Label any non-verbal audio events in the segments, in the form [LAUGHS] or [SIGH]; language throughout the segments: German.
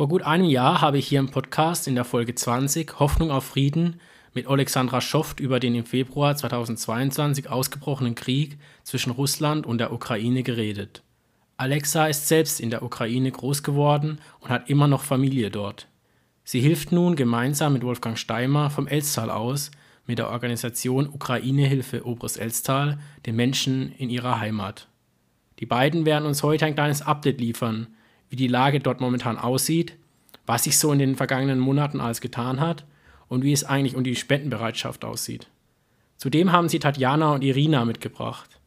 Vor gut einem Jahr habe ich hier im Podcast in der Folge 20 Hoffnung auf Frieden mit Alexandra Schoft über den im Februar 2022 ausgebrochenen Krieg zwischen Russland und der Ukraine geredet. Alexa ist selbst in der Ukraine groß geworden und hat immer noch Familie dort. Sie hilft nun gemeinsam mit Wolfgang Steimer vom Elstal aus mit der Organisation Ukraine-Hilfe Oberes Elstal den Menschen in ihrer Heimat. Die beiden werden uns heute ein kleines Update liefern – wie die Lage dort momentan aussieht, was sich so in den vergangenen Monaten alles getan hat und wie es eigentlich um die Spendenbereitschaft aussieht. Zudem haben sie Tatjana und Irina mitgebracht.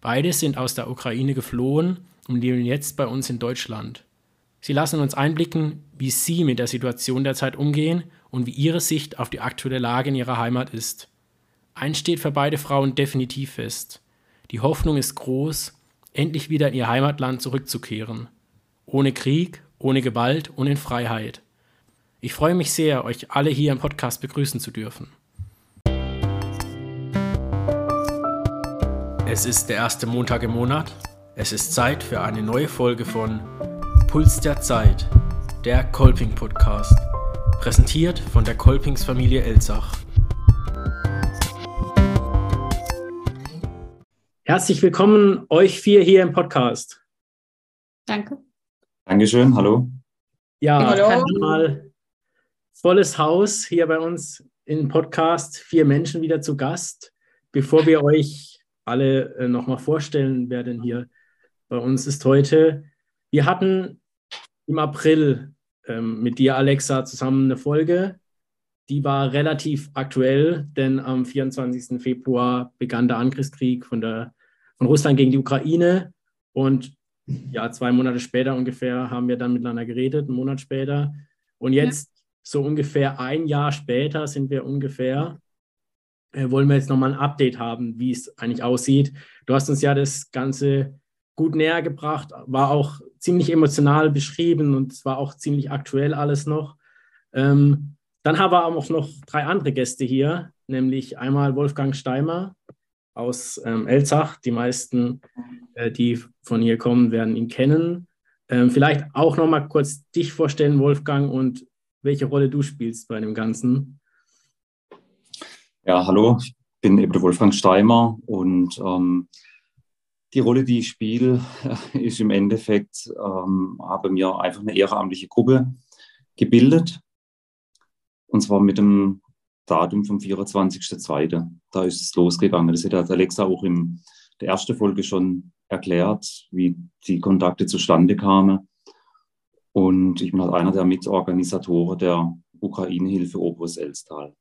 Beide sind aus der Ukraine geflohen und leben jetzt bei uns in Deutschland. Sie lassen uns einblicken, wie sie mit der Situation derzeit umgehen und wie ihre Sicht auf die aktuelle Lage in ihrer Heimat ist. Eins steht für beide Frauen definitiv fest. Die Hoffnung ist groß, endlich wieder in ihr Heimatland zurückzukehren ohne Krieg, ohne Gewalt und in Freiheit. Ich freue mich sehr, euch alle hier im Podcast begrüßen zu dürfen. Es ist der erste Montag im Monat. Es ist Zeit für eine neue Folge von Puls der Zeit, der Kolping Podcast, präsentiert von der Kolpings Familie Elsach. Herzlich willkommen euch vier hier im Podcast. Danke. Dankeschön, hallo. Ja, hallo. mal volles Haus hier bei uns im Podcast. Vier Menschen wieder zu Gast. Bevor wir euch alle äh, nochmal vorstellen werden hier bei uns ist heute, wir hatten im April ähm, mit dir, Alexa, zusammen eine Folge. Die war relativ aktuell, denn am 24. Februar begann der Angriffskrieg von, der, von Russland gegen die Ukraine. Und ja, zwei Monate später ungefähr haben wir dann miteinander geredet, einen Monat später. Und jetzt, ja. so ungefähr ein Jahr später, sind wir ungefähr, äh, wollen wir jetzt nochmal ein Update haben, wie es eigentlich aussieht. Du hast uns ja das Ganze gut näher gebracht, war auch ziemlich emotional beschrieben und es war auch ziemlich aktuell alles noch. Ähm, dann haben wir auch noch drei andere Gäste hier, nämlich einmal Wolfgang Steimer, aus ähm, Elzach. Die meisten, äh, die von hier kommen, werden ihn kennen. Ähm, vielleicht auch noch mal kurz dich vorstellen, Wolfgang, und welche Rolle du spielst bei dem Ganzen. Ja, hallo, ich bin eben der Wolfgang Steimer und ähm, die Rolle, die ich spiele, [LAUGHS] ist im Endeffekt, ähm, habe mir einfach eine ehrenamtliche Gruppe gebildet. Und zwar mit dem Datum vom 24.02. Da ist es losgegangen. Das hat Alexa auch in der ersten Folge schon erklärt, wie die Kontakte zustande kamen. Und ich bin halt einer der Mitorganisatoren der Ukraine-Hilfe Opus Elstal.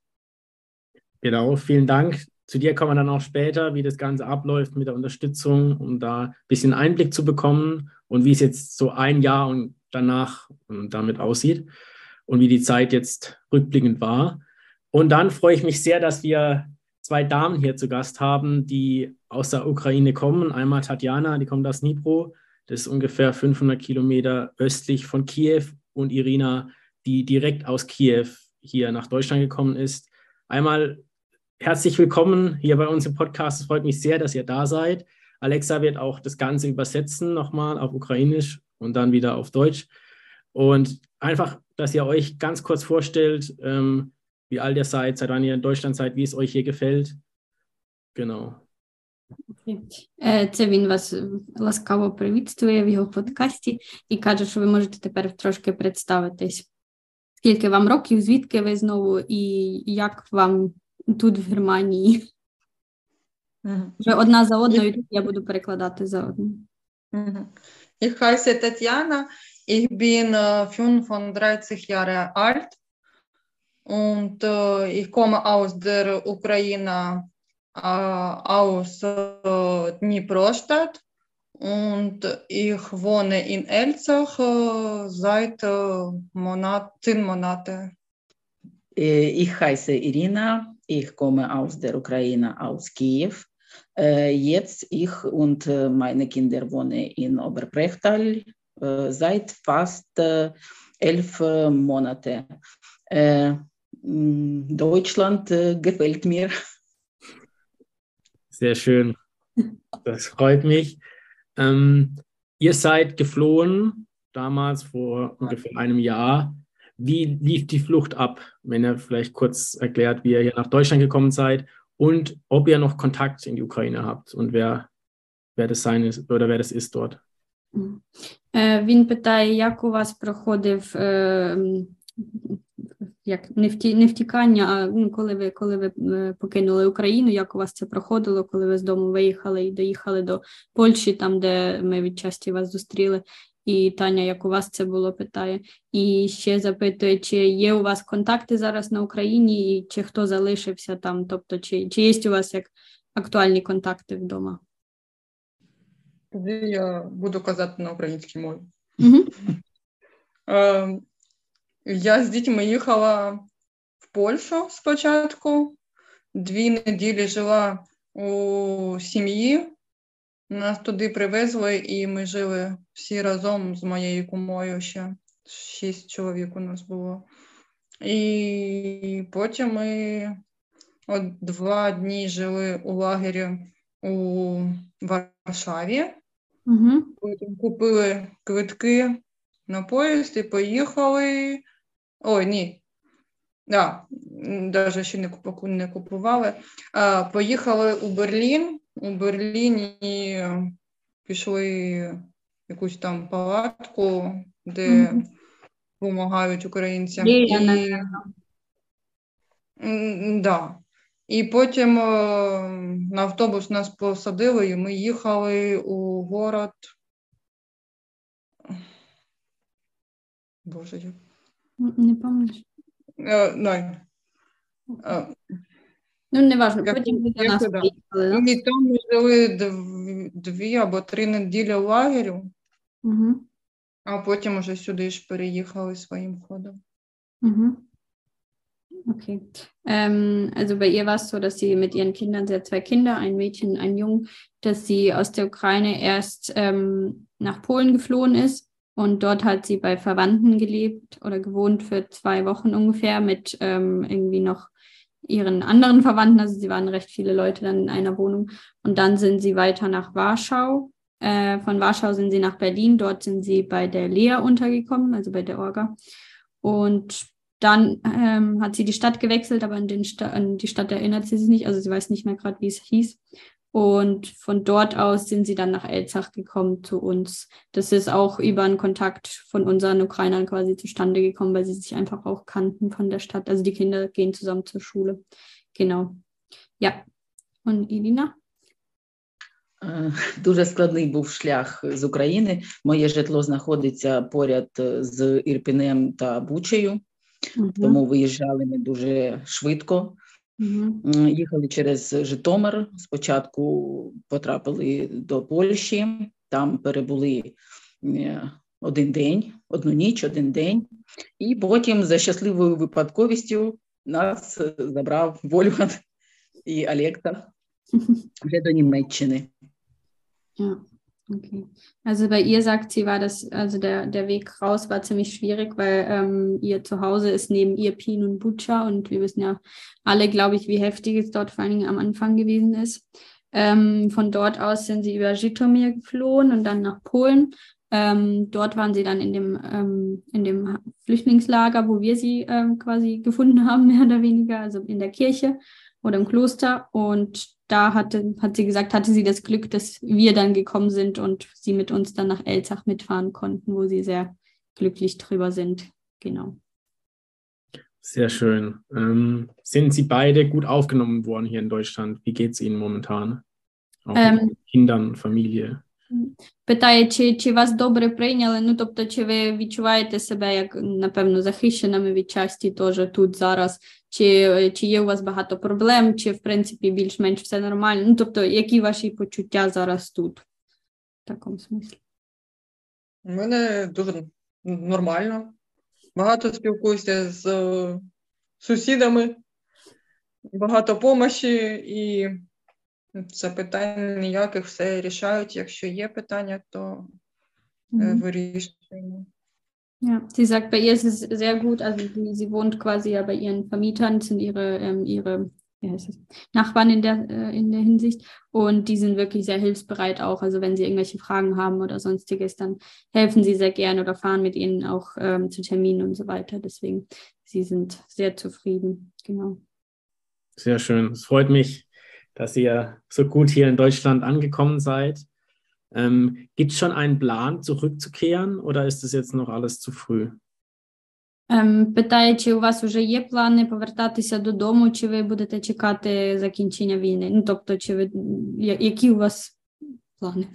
Genau, vielen Dank. Zu dir kommen wir dann auch später, wie das Ganze abläuft mit der Unterstützung, um da ein bisschen Einblick zu bekommen und wie es jetzt so ein Jahr und danach damit aussieht und wie die Zeit jetzt rückblickend war. Und dann freue ich mich sehr, dass wir zwei Damen hier zu Gast haben, die aus der Ukraine kommen. Einmal Tatjana, die kommt aus Dnipro, das ist ungefähr 500 Kilometer östlich von Kiew, und Irina, die direkt aus Kiew hier nach Deutschland gekommen ist. Einmal herzlich willkommen hier bei uns im Podcast. Es freut mich sehr, dass ihr da seid. Alexa wird auch das Ganze übersetzen nochmal auf Ukrainisch und dann wieder auf Deutsch. Und einfach, dass ihr euch ganz kurz vorstellt, ähm, wie alt ihr seid, seit wann ihr in Deutschland seid, wie es euch hier gefällt. Genau. Це він вас ласкаво привітствує в його подкасті і каже, що ви можете тепер трошки представитись, скільки вам років, звідки ви знову, і як вам тут в Германії. Вже одна за одною, я буду перекладати за одну. Ich heiße Tatjana, ich bin 35 Jahre alt Und äh, ich komme aus der Ukraine, äh, aus äh, Dniprostadt. Und ich wohne in Elzach äh, seit äh, Monat, zehn Monaten. Ich heiße Irina, ich komme aus der Ukraine, aus Kiew. Jetzt ich und meine Kinder wohnen in Oberbrechtal seit fast elf Monaten. Deutschland äh, gefällt mir. Sehr schön. Das freut mich. Ähm, ihr seid geflohen damals, vor ungefähr einem Jahr. Wie lief die Flucht ab, wenn ihr vielleicht kurz erklärt, wie ihr hier nach Deutschland gekommen seid und ob ihr noch Kontakt in die Ukraine habt und wer, wer das sein ist oder wer das ist dort? Він питає, як у вас проходив як не вті, не втікання, а ну, коли ви коли ви покинули Україну, як у вас це проходило, коли ви з дому виїхали і доїхали до Польщі, там де ми відчасті вас зустріли. І Таня, як у вас це було, питає. І ще запитує, чи є у вас контакти зараз на Україні, і чи хто залишився там, тобто, чи чи є у вас як актуальні контакти вдома? Тоді Я буду казати на українській мові. Угу. Я з дітьми їхала в Польщу спочатку, дві неділі жила у сім'ї. Нас туди привезли, і ми жили всі разом з моєю кумою ще шість чоловік у нас було. І потім ми от два дні жили у лагері у Варшаві. Угу. Потім купили квитки на поїзд і поїхали. Ой, ні. Да, навіть ще не купували. А, Поїхали у Берлін. У Берліні пішли якусь там палатку, де mm-hmm. допомагають українцям. І, і, да. і потім на автобус нас посадили, і ми їхали у город. Боже, як не пам'ятаєш? Uh, no. Uh, ну, не важно, як, потім ви до нас да. приїхали. І там ми жили дв, дві або три неділі лагерю, Угу. а потім уже сюди ж переїхали своїм ходом. Mhm. Okay. Ähm, also bei ihr war es so, dass sie mit ihren Kindern, sie hat zwei Kinder, ein Mädchen einen Jungen, dass sie aus der Ukraine erst ähm, nach Polen geflohen ist Und dort hat sie bei Verwandten gelebt oder gewohnt für zwei Wochen ungefähr mit ähm, irgendwie noch ihren anderen Verwandten. Also sie waren recht viele Leute dann in einer Wohnung. Und dann sind sie weiter nach Warschau. Äh, von Warschau sind sie nach Berlin. Dort sind sie bei der Lea untergekommen, also bei der Orga. Und dann ähm, hat sie die Stadt gewechselt, aber an, Sta an die Stadt erinnert sie sich nicht. Also sie weiß nicht mehr gerade, wie es hieß. Und von dort aus sind sie dann nach Elzach gekommen zu uns. Das ist auch über einen Kontakt von unseren Ukrainern quasi zustande gekommen, weil sie sich einfach auch kannten von der Stadt. Also die Kinder gehen zusammen zur Schule. Genau. Ja. Und Irina? Дуже складний був шлях з України. Моє житло знаходиться поряд з Ірпінем та Бучею, угу. тому виїжджали ми дуже швидко. Угу. Їхали через Житомир. Спочатку потрапили до Польщі, там перебули один день, одну ніч, один день, і потім за щасливою випадковістю нас забрав Вольган і Олекта [LAUGHS] вже до Німеччини. Ja. Okay. Also bei ihr sagt sie, war das, also der, der Weg raus war ziemlich schwierig, weil ähm, ihr Zuhause ist neben ihr Pin und Bucha und wir wissen ja alle, glaube ich, wie heftig es dort vor allen Dingen am Anfang gewesen ist. Ähm, von dort aus sind sie über Żytomir geflohen und dann nach Polen. Ähm, dort waren sie dann in dem, ähm, in dem Flüchtlingslager, wo wir sie ähm, quasi gefunden haben, [LAUGHS] mehr oder weniger, also in der Kirche oder im Kloster. Und da hatte, hat sie gesagt, hatte sie das Glück, dass wir dann gekommen sind und sie mit uns dann nach Elzach mitfahren konnten, wo sie sehr glücklich drüber sind. Genau. Sehr schön. Ähm, sind Sie beide gut aufgenommen worden hier in Deutschland? Wie geht es Ihnen momentan? Auch Ähm, mit Kindern, Familie? Питає, чи, чи вас добре прийняли? Ну, тобто, чи ви відчуваєте себе як, напевно, захищеними від часті теж тут зараз? Чи, чи є у вас багато проблем, чи, в принципі, більш-менш все нормально? Ну, тобто, які ваші почуття зараз тут? В такому смислі. У мене дуже нормально. Багато спілкуюся з е, сусідами, багато помощі і запитань ніяких все рішають. Якщо є питання, то Mhm. вирішуємо. Ja, sie sagt, bei ihr ist es sehr gut. Also sie, sie wohnt quasi ja bei ihren Vermietern, das sind ihre, ähm, ihre wie heißt es, Nachbarn in der, äh, in der Hinsicht. Und die sind wirklich sehr hilfsbereit auch. Also wenn sie irgendwelche Fragen haben oder sonstiges, dann helfen sie sehr gern oder fahren mit ihnen auch ähm, zu Terminen und so weiter. Deswegen, sie sind sehr zufrieden. Genau. Sehr schön. Es freut mich, dass ihr so gut hier in Deutschland angekommen seid. Ähm, Gibt es schon einen Plan, zurückzukehren oder ist das jetzt noch alles zu früh? Ем, Питає, чи у вас вже є плани повертатися додому, чи ви будете чекати закінчення війни? Ну, тобто, чи ви я- які у вас плани?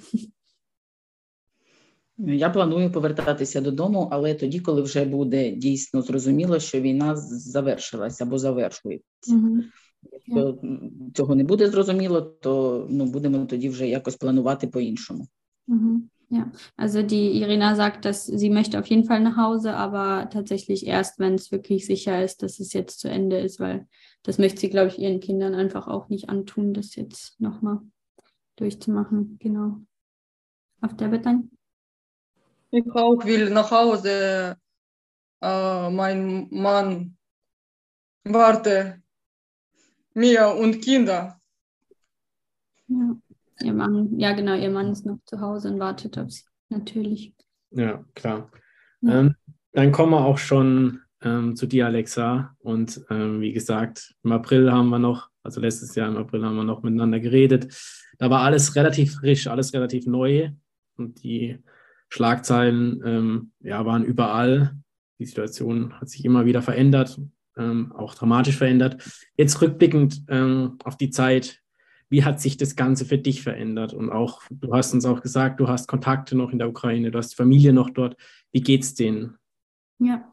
Я планую повертатися додому, але тоді, коли вже буде дійсно зрозуміло, що війна завершилася або завершується. Якщо м, цього не буде зрозуміло, то ну будемо тоді вже якось планувати по-іншому. Mhm. Ja, also die Irina sagt, dass sie möchte auf jeden Fall nach Hause, aber tatsächlich erst, wenn es wirklich sicher ist, dass es jetzt zu Ende ist, weil das möchte sie, glaube ich, ihren Kindern einfach auch nicht antun, das jetzt nochmal durchzumachen. Genau. Auf der Betan? Ich auch will nach Hause. Äh, mein Mann warte mir und Kinder. Ja. Ihr Mann, ja genau, ihr Mann ist noch zu Hause und wartet auf sie, natürlich. Ja, klar. Ja. Ähm, dann kommen wir auch schon ähm, zu dir, Alexa. Und ähm, wie gesagt, im April haben wir noch, also letztes Jahr im April haben wir noch miteinander geredet. Da war alles relativ frisch, alles relativ neu. Und die Schlagzeilen ähm, ja, waren überall. Die Situation hat sich immer wieder verändert, ähm, auch dramatisch verändert. Jetzt rückblickend ähm, auf die Zeit, wie hat sich das Ganze für dich verändert? Und auch, du hast uns auch gesagt, du hast Kontakte noch in der Ukraine, du hast Familie noch dort. Wie geht's denen? Ja,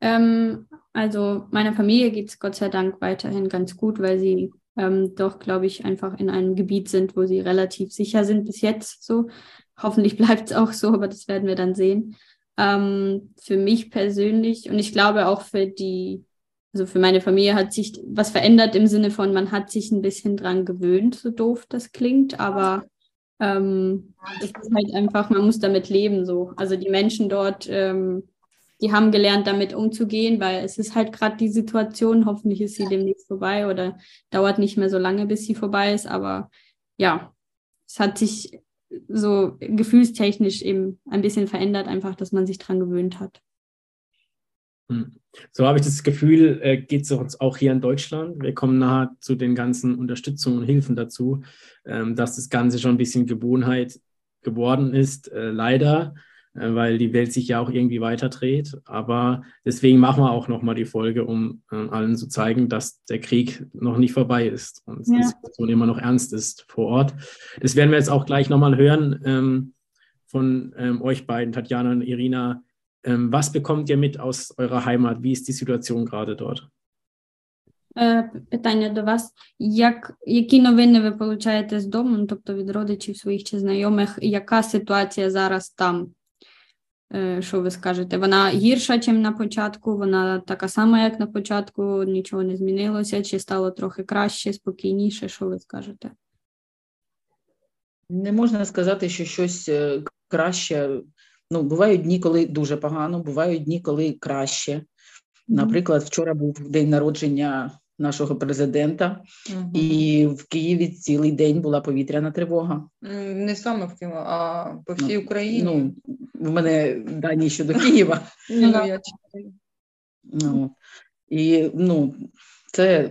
ähm, also meiner Familie geht es Gott sei Dank weiterhin ganz gut, weil sie ähm, doch, glaube ich, einfach in einem Gebiet sind, wo sie relativ sicher sind bis jetzt so. Hoffentlich [LAUGHS] bleibt es auch so, aber das werden wir dann sehen. Ähm, für mich persönlich und ich glaube auch für die, also für meine Familie hat sich was verändert im Sinne von, man hat sich ein bisschen dran gewöhnt, so doof das klingt, aber ähm, es ist halt einfach, man muss damit leben so. Also die Menschen dort, ähm, die haben gelernt, damit umzugehen, weil es ist halt gerade die Situation, hoffentlich ist sie demnächst vorbei oder dauert nicht mehr so lange, bis sie vorbei ist, aber ja, es hat sich so gefühlstechnisch eben ein bisschen verändert, einfach, dass man sich dran gewöhnt hat. Hm. So habe ich das Gefühl, äh, geht es uns auch hier in Deutschland. Wir kommen nahe zu den ganzen Unterstützungen und Hilfen dazu, ähm, dass das Ganze schon ein bisschen Gewohnheit geworden ist, äh, leider, äh, weil die Welt sich ja auch irgendwie weiterdreht. Aber deswegen machen wir auch nochmal die Folge, um äh, allen zu zeigen, dass der Krieg noch nicht vorbei ist und Ja. die Situation immer noch ernst ist vor Ort. Das werden wir jetzt auch gleich nochmal hören ähm, von ähm, euch beiden, Tatjana und Irina. Ähm, was bekommt ihr mit aus eurer Heimat? Wie ist die Situation gerade dort? Е, Питання до вас: як, які новини ви получаєте з дому, ну, тобто від родичів своїх чи знайомих, яка ситуація зараз там? Е, Що ви скажете? Вона гірша, ніж на початку, вона така сама, як на початку, нічого не змінилося, чи стало трохи краще, спокійніше? Що ви скажете? Не можна сказати, що щось е, краще. Ну, бувають дні, коли дуже погано, бувають дні, коли краще. Наприклад, вчора був день народження нашого президента, Мгм. і в Києві цілий день була повітряна тривога. Не саме в Києві, а по всій Україні. Ну, в мене дані щодо Києва. [LAUGHS] Ну, я. Ну, і ну, це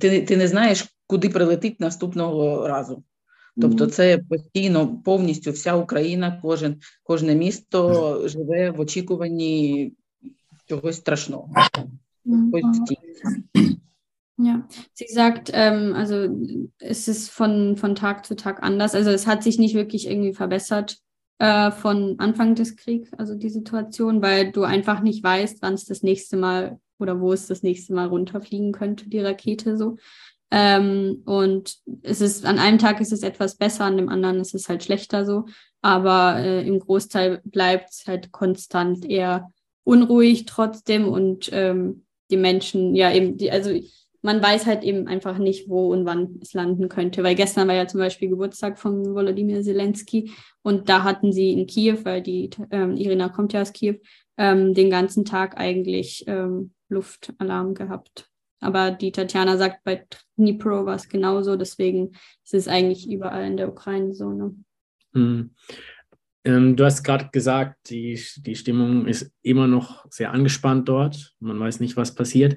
ти, ти не знаєш, куди прилетить наступного разу. Тобто, це постійно повністю вся Україна, кожен, кожне місто живе в очікуванні чогось страшного. Mhm. Постійно. Ja, sie sagt, ähm, also es ist von, von Tag zu Tag anders. Also es hat sich nicht wirklich irgendwie verbessert äh, von Anfang des Kriegs, also die Situation, weil du einfach nicht weißt, wann es das nächste Mal oder wo es das nächste Mal runterfliegen könnte, die Rakete so. Ähm, und es ist an einem Tag ist es etwas besser, an dem anderen ist es halt schlechter so. Aber äh, im Großteil bleibt es halt konstant eher unruhig trotzdem und ähm, die Menschen, ja eben, die, also man weiß halt eben einfach nicht, wo und wann es landen könnte. Weil gestern war ja zum Beispiel Geburtstag von Volodymyr Zelensky und da hatten sie in Kiew, weil die ähm, Irina kommt ja aus Kiew, ähm, den ganzen Tag eigentlich ähm, Luftalarm gehabt. Aber die Tatjana sagt, bei Dnipro war es genauso. Deswegen ist es eigentlich überall in der Ukraine so. Ne? Hm. Ähm, du hast gerade gesagt, die, die Stimmung ist immer noch sehr angespannt dort. Man weiß nicht, was passiert.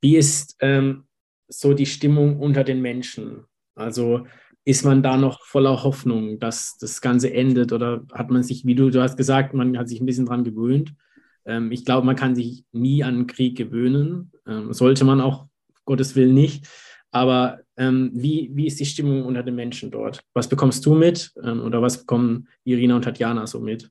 Wie ist ähm, so die Stimmung unter den Menschen? Also ist man da noch voller Hoffnung, dass das Ganze endet oder hat man sich, wie du, du hast gesagt, man hat sich ein bisschen dran gewöhnt. Ähm, ich glaube, man kann sich nie an Krieg gewöhnen. Ähm, sollte man auch, Gottes Willen nicht. Aber ähm, wie, wie ist die Stimmung unter den Menschen dort? Was bekommst du mit ähm, oder was bekommen Irina und Tatjana so mit?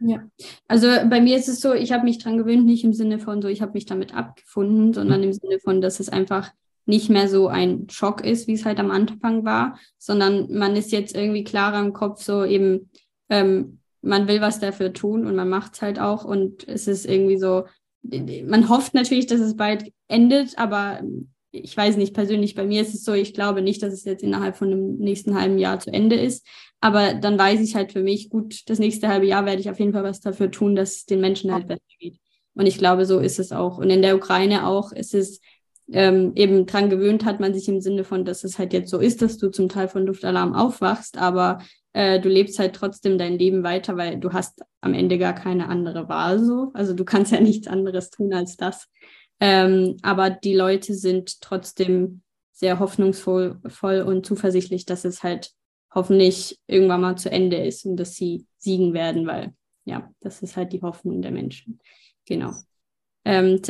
Ja, also bei mir ist es so, ich habe mich dran gewöhnt, nicht im Sinne von so, ich habe mich damit abgefunden, sondern im Sinne von, dass es einfach nicht mehr so ein Schock ist, wie es halt am Anfang war, sondern man ist jetzt irgendwie klarer im Kopf, so eben, ähm, man will was dafür tun und man macht es halt auch und es ist irgendwie so, man hofft natürlich, dass es bald endet, aber ich weiß nicht, persönlich bei mir ist es so, ich glaube nicht, dass es jetzt innerhalb von dem nächsten halben Jahr zu Ende ist. Aber dann weiß ich halt für mich, gut, das nächste halbe Jahr werde ich auf jeden Fall was dafür tun, dass es den Menschen halt besser geht. Und ich glaube, so ist es auch. Und in der Ukraine auch ist es ähm, eben dran gewöhnt hat man sich im Sinne von, dass es halt jetzt so ist, dass du zum Teil von Luftalarm aufwachst, aber äh, du lebst halt trotzdem dein Leben weiter, weil du hast am Ende gar keine andere Wahl so. Also du kannst ja [LAUGHS] nichts anderes tun als das. Ähm, aber die Leute sind trotzdem sehr hoffnungsvoll voll und zuversichtlich, dass es halt hoffentlich irgendwann mal zu Ende ist und dass sie siegen werden, weil ja, das ist halt die Hoffnung der Menschen. Genau. Ем,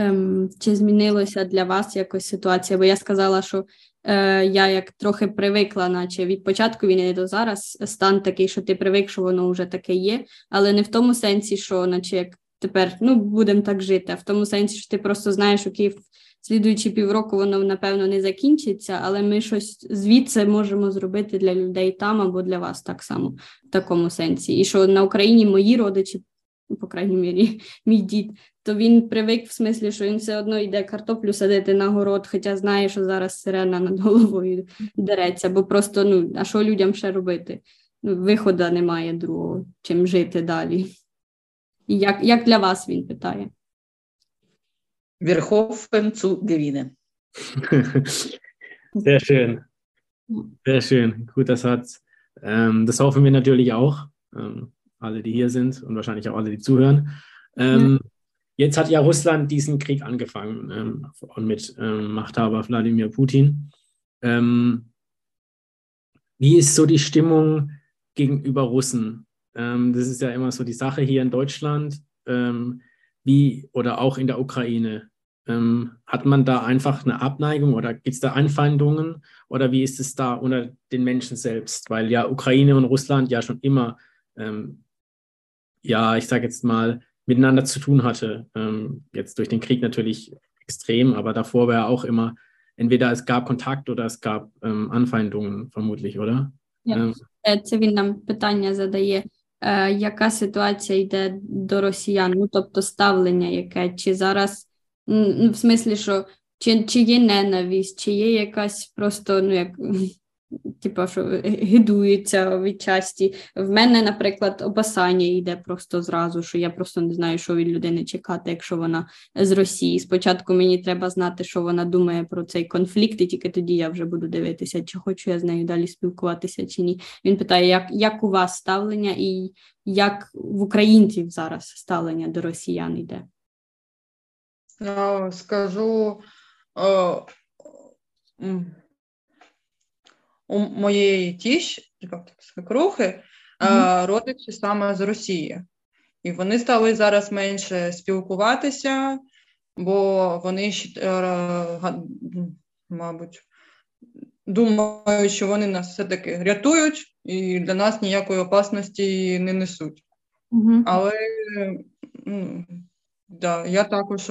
ем, чи змінилося для вас якось ситуація? Бо я сказала, що е, я як трохи привикла, наче від початку війни до зараз стан такий, що ти привик, що воно вже таке є, але не в тому сенсі, що наче як тепер ну, будемо так жити. А в тому сенсі, що ти просто знаєш, окей, слідуючі півроку воно напевно не закінчиться, але ми щось звідси можемо зробити для людей там або для вас так само в такому сенсі. І що на Україні мої родичі, по крайній мірі, мій дід, то він привик в смислі, що він все одно йде картоплю садити на город, хоча знає, що зараз сирена над головою дереться, бо просто ну, а що людям ще робити? Ну, Виходу немає другого, чим жити далі. Як як для вас він питає? Верховен zu [LAUGHS] gewinnen. Sehr schön. Sehr schön. Guter Satz. Ähm, das hoffen wir natürlich auch. Ähm, alle, die hier sind und wahrscheinlich auch alle, die zuhören. Ähm, ja. Jetzt hat ja Russland diesen Krieg angefangen ähm, mit ähm, Machthaber Wladimir Putin. Ähm, wie ist so die Stimmung gegenüber Russen? Ähm, das ist ja immer so die Sache hier in Deutschland, ähm, wie oder auch in der Ukraine. Ähm, hat man da einfach eine Abneigung oder gibt es da Anfeindungen oder wie ist es da unter den Menschen selbst? Weil ja Ukraine und Russland ja schon immer, ja, ich sage jetzt mal, miteinander zu tun hatte. Ähm, jetzt durch den Krieg natürlich extrem, aber davor war ja auch immer, entweder es gab Kontakt oder es gab ähm, Anfeindungen, vermutlich, oder? Ja. Це він нам питання задає. е, яка ситуація йде до росіян, ну тобто ставлення яке, чи зараз, ну, в смислі, що чи, чи є ненависть, чи є якась просто, ну як типу, що гидується відчасті. В мене, наприклад, опасання йде просто зразу, що я просто не знаю, що від людини чекати, якщо вона з Росії. Спочатку мені треба знати, що вона думає про цей конфлікт, і тільки тоді я вже буду дивитися, чи хочу я з нею далі спілкуватися, чи ні. Він питає, як, як у вас ставлення і як в українців зараз ставлення до росіян йде? Скажу. У моєї тіщі, свекрухи, mm-hmm. родичі саме з Росії. І вони стали зараз менше спілкуватися, бо вони, е, мабуть, думають, що вони нас все-таки рятують і для нас ніякої опасності не несуть. Mm-hmm. Але ну, да, я також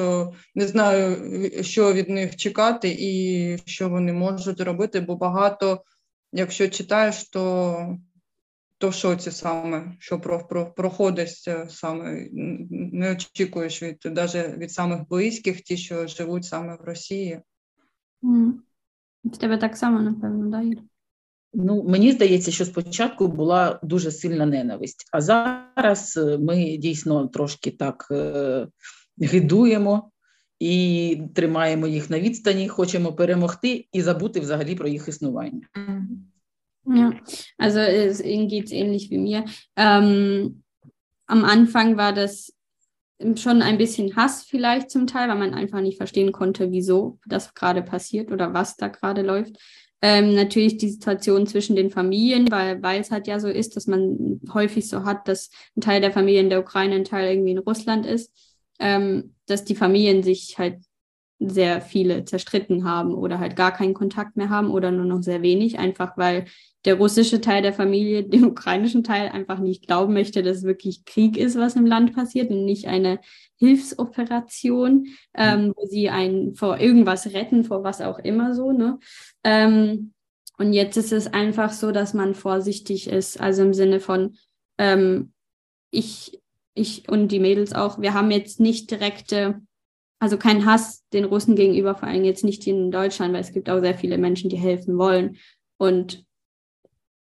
не знаю, що від них чекати і що вони можуть робити, бо багато якщо читаєш, то то в шоці саме, що про, про, проходить саме, не очікуєш від навіть від самих близьких, ті, що живуть саме в Росії. Mm. В тебе так само, напевно, да, Юр? Ну, мені здається, що спочатку була дуже сильна ненависть, а зараз ми дійсно трошки так е, гидуємо і тримаємо їх на відстані, хочемо перемогти і забути взагалі про їх існування. Ja, also es, Ihnen geht es ähnlich wie mir. Ähm, am Anfang war das schon ein bisschen Hass vielleicht zum Teil, weil man einfach nicht verstehen konnte, wieso das gerade passiert oder was da gerade läuft. Ähm, natürlich die Situation zwischen den Familien, weil, weil es halt ja so ist, dass man häufig so hat, dass ein Teil der Familie in der Ukraine, ein Teil irgendwie in Russland ist, ähm, dass die Familien sich halt sehr viele zerstritten haben oder halt gar keinen Kontakt mehr haben oder nur noch sehr wenig, einfach weil der russische Teil der Familie [LAUGHS] dem ukrainischen Teil einfach nicht glauben möchte, dass wirklich Krieg ist, was im Land passiert und nicht eine Hilfsoperation, ähm, wo sie einen vor irgendwas retten, vor was auch immer so. Ne? Ähm, und jetzt ist es einfach so, dass man vorsichtig ist, also im Sinne von, ähm, ich, ich und die Mädels auch, wir haben jetzt nicht direkte also kein Hass den Russen gegenüber, vor allem jetzt nicht in Deutschland, weil es gibt auch sehr viele Menschen, die helfen wollen. Und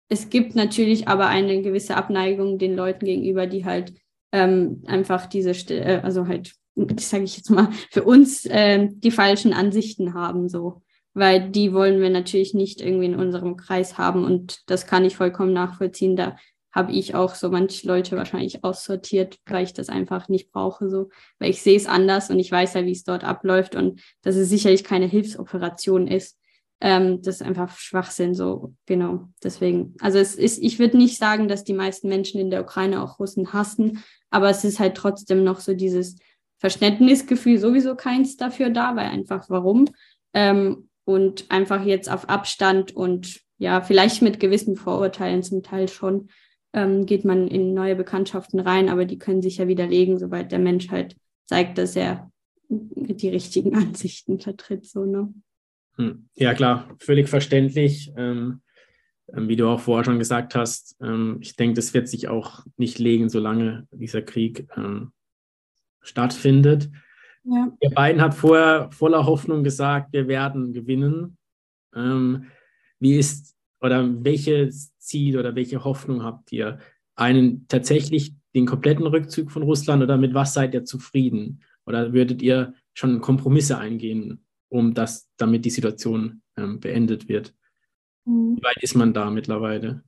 es gibt natürlich aber eine gewisse Abneigung den Leuten gegenüber, die halt ähm, einfach diese, äh, also halt, sage ich jetzt mal, für uns äh, die falschen Ansichten haben, so. Weil die wollen wir natürlich nicht irgendwie in unserem Kreis haben und das kann ich vollkommen nachvollziehen. Da habe ich auch so manche Leute wahrscheinlich aussortiert, weil ich das einfach nicht brauche, so, weil ich sehe es anders und ich weiß ja, wie es dort abläuft und dass es sicherlich keine Hilfsoperation ist. Ähm, das ist einfach Schwachsinn, so, genau. Deswegen, also es ist, ich würde nicht sagen, dass die meisten Menschen in der Ukraine auch Russen hassen, aber es ist halt trotzdem noch so dieses Verständnisgefühl sowieso keins dafür da, weil einfach warum. Ähm, und einfach jetzt auf Abstand und ja, vielleicht mit gewissen Vorurteilen zum Teil schon, ähm, geht man in neue Bekanntschaften rein, aber die können sich ja widerlegen, sobald der Mensch halt zeigt, dass er die richtigen [LAUGHS] Ansichten vertritt. So, ne? Hm. Ja, klar, völlig verständlich. Ähm, ähm, wie du auch vorher schon gesagt hast, ähm, ich denke, das wird sich auch nicht legen, solange dieser Krieg ähm, stattfindet. Ja. Ihr beiden habt vorher voller Hoffnung gesagt, wir werden gewinnen. Wie ist oder welches Ziel oder welche Hoffnung habt ihr? Einen tatsächlich den kompletten Rückzug von Russland oder mit was seid ihr zufrieden? Oder würdet ihr schon Kompromisse eingehen, um das, damit die Situation ähm, beendet wird? Mhm. Wie weit ist man da mittlerweile?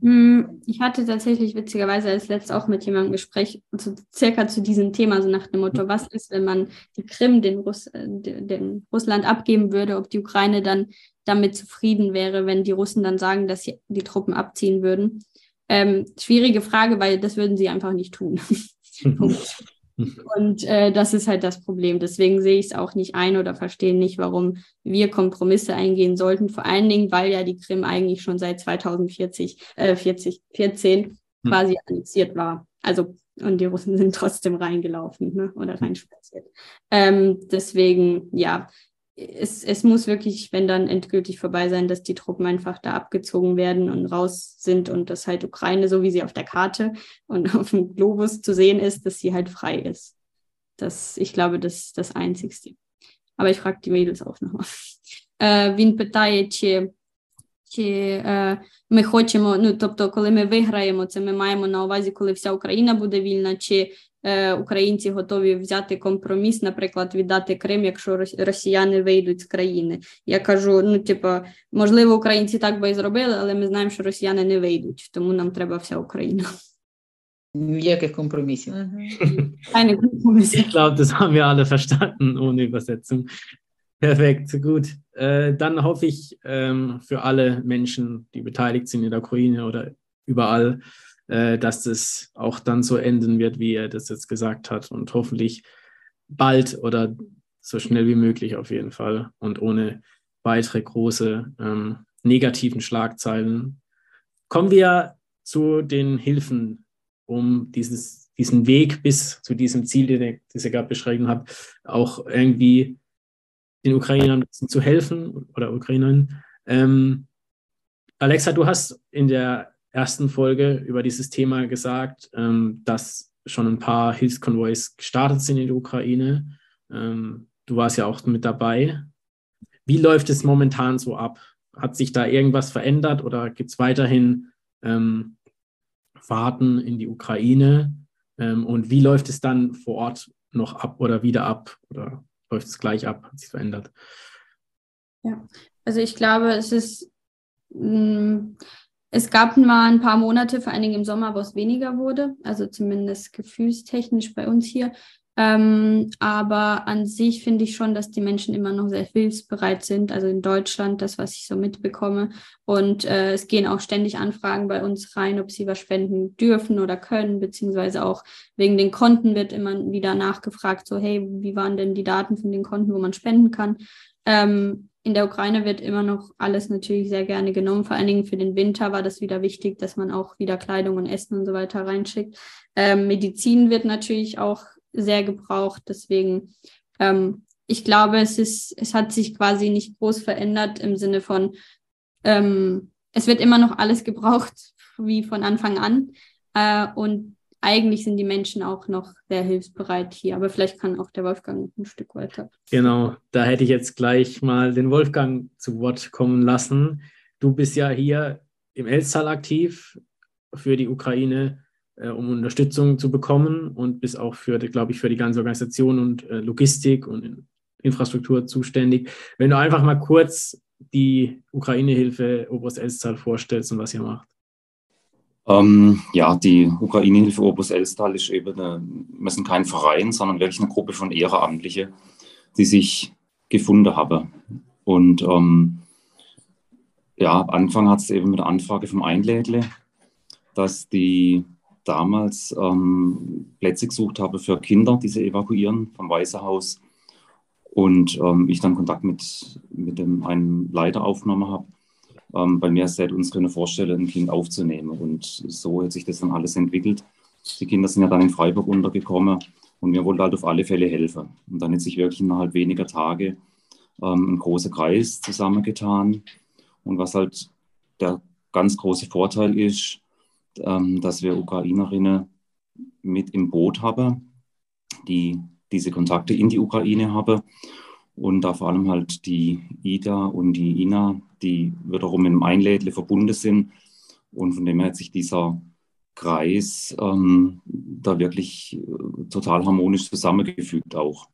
Mhm. Ich hatte tatsächlich witzigerweise als letztes auch mit jemandem ein Gespräch zu, circa zu diesem Thema, so nach dem Motto, mhm. was ist, wenn man die Krim den, Russ, äh, den Russland abgeben würde, ob die Ukraine dann damit zufrieden wäre, wenn die Russen dann sagen, dass sie die Truppen abziehen würden. Ähm, schwierige Frage, weil das würden sie einfach nicht tun. [LAUGHS] Und äh, das ist halt das Problem. Deswegen sehe ich es auch nicht ein oder verstehe nicht, warum wir Kompromisse eingehen sollten. Vor allen Dingen, weil ja die Krim eigentlich schon seit 2040, äh, 40, 14 hm. quasi annexiert war. Also, und die Russen sind trotzdem reingelaufen ne? oder reinspaziert. Ähm, deswegen, ja, es, es muss wirklich, wenn dann endgültig vorbei sein, dass die Truppen einfach da abgezogen werden und raus sind und dass halt Ukraine, so wie sie auf der Karte und [LAUGHS] auf dem Globus zu sehen ist, dass sie halt frei ist. Das, ich glaube, das ist das Einzigste. Aber ich frage die Mädels auch nochmal. Äh, він питає, чи чи е, ми хочемо, ну тобто, коли ми виграємо, це ми маємо на увазі, коли вся Україна буде вільна, чи українці готові взяти компроміс, наприклад, віддати Крим, якщо росіяни вийдуть з країни. Я кажу: ну, типу, можливо, українці так би і зробили, але ми знаємо, що росіяни не вийдуть, тому нам треба вся Україна. Ніяких компромісів. Keine Kompromisse. Ich glaube, das haben wir alle verstanden ohne Übersetzung. Perfekt, gut. Äh, dann hoffe ich ähm, für alle Menschen, die beteiligt sind in der Ukraine oder überall, äh, dass das auch dann so enden wird, wie er das jetzt gesagt hat. Und hoffentlich bald oder so schnell wie möglich auf jeden Fall und ohne weitere große ähm, negativen Schlagzeilen. Kommen wir zu den Hilfen, um dieses, diesen Weg bis zu diesem Ziel, den ich, gerade beschrieben habe, auch irgendwie den Ukrainern zu helfen oder Ukrainern. Ähm, Alexa, du hast in der ersten Folge über dieses Thema gesagt, ähm, dass schon ein paar Hilfskonvois gestartet sind in der Ukraine. Ähm, du warst ja auch mit dabei. Wie läuft es momentan so ab? Hat sich da irgendwas verändert oder gibt es weiterhin ähm, Fahrten in die Ukraine? Ähm, und wie läuft es dann vor Ort noch ab oder wieder ab? Oder läuft es gleich ab, hat sich verändert? Ja, also ich glaube, es ist, mm, es gab mal ein paar Monate, vor allen Dingen im Sommer, wo es weniger wurde, also zumindest gefühlstechnisch bei uns hier. Ähm, aber an sich finde ich schon, dass die Menschen immer noch sehr hilfsbereit sind. Also in Deutschland, das, was ich so mitbekomme. Und äh, es gehen auch ständig Anfragen bei uns rein, ob sie was spenden dürfen oder können, beziehungsweise auch wegen den Konten wird immer wieder nachgefragt, so, hey, wie waren denn die Daten von den Konten, wo man spenden kann? Ähm, in der Ukraine wird immer noch alles natürlich sehr gerne genommen. Vor allen Dingen für den Winter war das wieder wichtig, dass man auch wieder Kleidung und Essen und so weiter reinschickt. Ähm, Medizin wird natürlich auch sehr gebraucht. Deswegen, ähm, ich glaube, es ist, es hat sich quasi nicht groß verändert im Sinne von, ähm, es wird immer noch alles [LAUGHS] gebraucht, wie von Anfang an. Äh, und eigentlich sind die Menschen auch noch sehr hilfsbereit hier. Aber vielleicht kann auch der Wolfgang ein Stück weiter. Genau, da hätte ich jetzt gleich mal den Wolfgang zu Wort kommen lassen. Du bist ja hier im Elstal aktiv für die Ukraine äh, um Unterstützung zu bekommen und bist auch für, glaube ich, für die ganze Organisation und äh, Logistik und Infrastruktur zuständig. Wenn du einfach mal kurz die Ukraine-Hilfe Oberst Elstal vorstellst und was ihr macht. Ähm, ja, die Ukraine-Hilfe Oberst Elstal ist eben, eine, wir sind kein Verein, sondern wirklich eine Gruppe von Ehrenamtlichen, die sich gefunden haben. Und ähm, ja, am Anfang hat es eben mit der Anfrage vom Einlädle, dass die damals ähm, Plätze gesucht habe für Kinder, die sie evakuieren vom Waisehaus. Und ähm, ich dann Kontakt mit, mit dem, einem Leiter aufgenommen habe. Ähm, bei mir hätte uns können vorstellen, ein Kind aufzunehmen. Und so hat sich das dann alles entwickelt. Die Kinder sind ja dann in Freiburg untergekommen und wir wollten halt auf alle Fälle helfen. Und dann hat sich wirklich innerhalb weniger Tage ähm, ein großer Kreis zusammengetan. Und was halt der ganz große Vorteil ist, ähm, dass wir Ukrainerinnen mit im Boot haben, die diese Kontakte in die Ukraine haben. Und da vor allem halt die Ida und die Ina, die wiederum mit dem Einlädle verbunden sind. Und von dem her hat sich dieser Kreis ähm, da wirklich äh, total harmonisch zusammengefügt auch.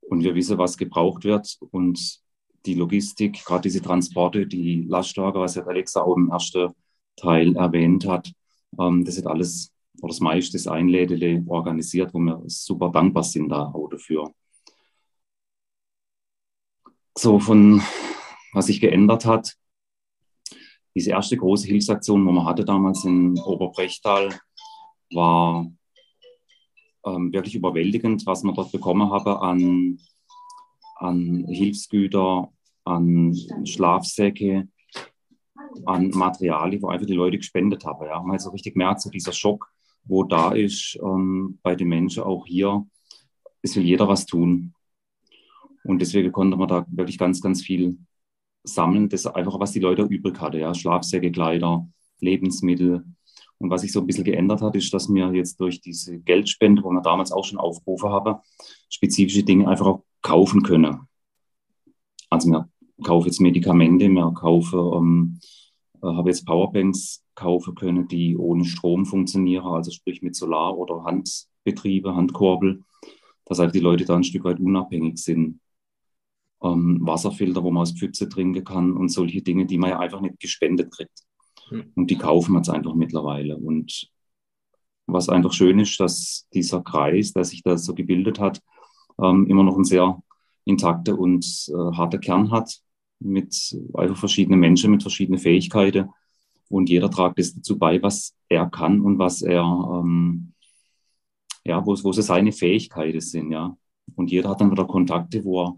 Und wir wissen, was gebraucht wird. Und die Logistik, gerade diese Transporte, die Lastwagen, was ja Alexa auch im ersten Teil erwähnt hat. Ähm, das ist alles, oder das meiste ist Einlädele organisiert, wo wir super dankbar sind da auch dafür. So von, was sich geändert hat, diese erste große Hilfsaktion, die man hatte damals in Oberbrechtal, war ähm, wirklich überwältigend, was man dort bekommen habe an, an Hilfsgüter, an Schlafsäcke, an Materialien, wo einfach die Leute gespendet haben. Ja. Man hat so richtig merkt, so dieser Schock, wo da ist ähm, bei den Menschen auch hier, es will jeder was tun. Und deswegen konnte man da wirklich ganz, ganz viel sammeln, das einfach, was die Leute übrig hatten. Ja. Schlafsäcke, Kleider, Lebensmittel. Und was sich so ein bisschen geändert hat, ist, dass wir jetzt durch diese Geldspende, wo wir damals auch schon aufgerufen haben, spezifische Dinge einfach auch kaufen können. Also wir kaufen jetzt Medikamente, wir kaufen ähm, äh, habe jetzt Powerbanks kaufen können, die ohne Strom funktionieren, also sprich mit Solar- oder Handbetriebe, Handkurbel, dass halt die Leute da ein Stück weit unabhängig sind. Ähm, Wasserfilter, wo man aus Pfütze trinken kann und solche Dinge, die man ja einfach nicht gespendet kriegt. Mhm. Und die kaufen wir jetzt einfach mittlerweile. Und was einfach schön ist, dass dieser Kreis, der sich da so gebildet hat, ähm, immer noch einen sehr intakten und äh, harten Kern hat mit einfach verschiedenen Menschen mit verschiedenen Fähigkeiten und jeder tragt es dazu bei, was er kann und was er, ähm, ja, wo, wo so seine Fähigkeiten sind, ja. Und jeder hat dann wieder Kontakte, wo er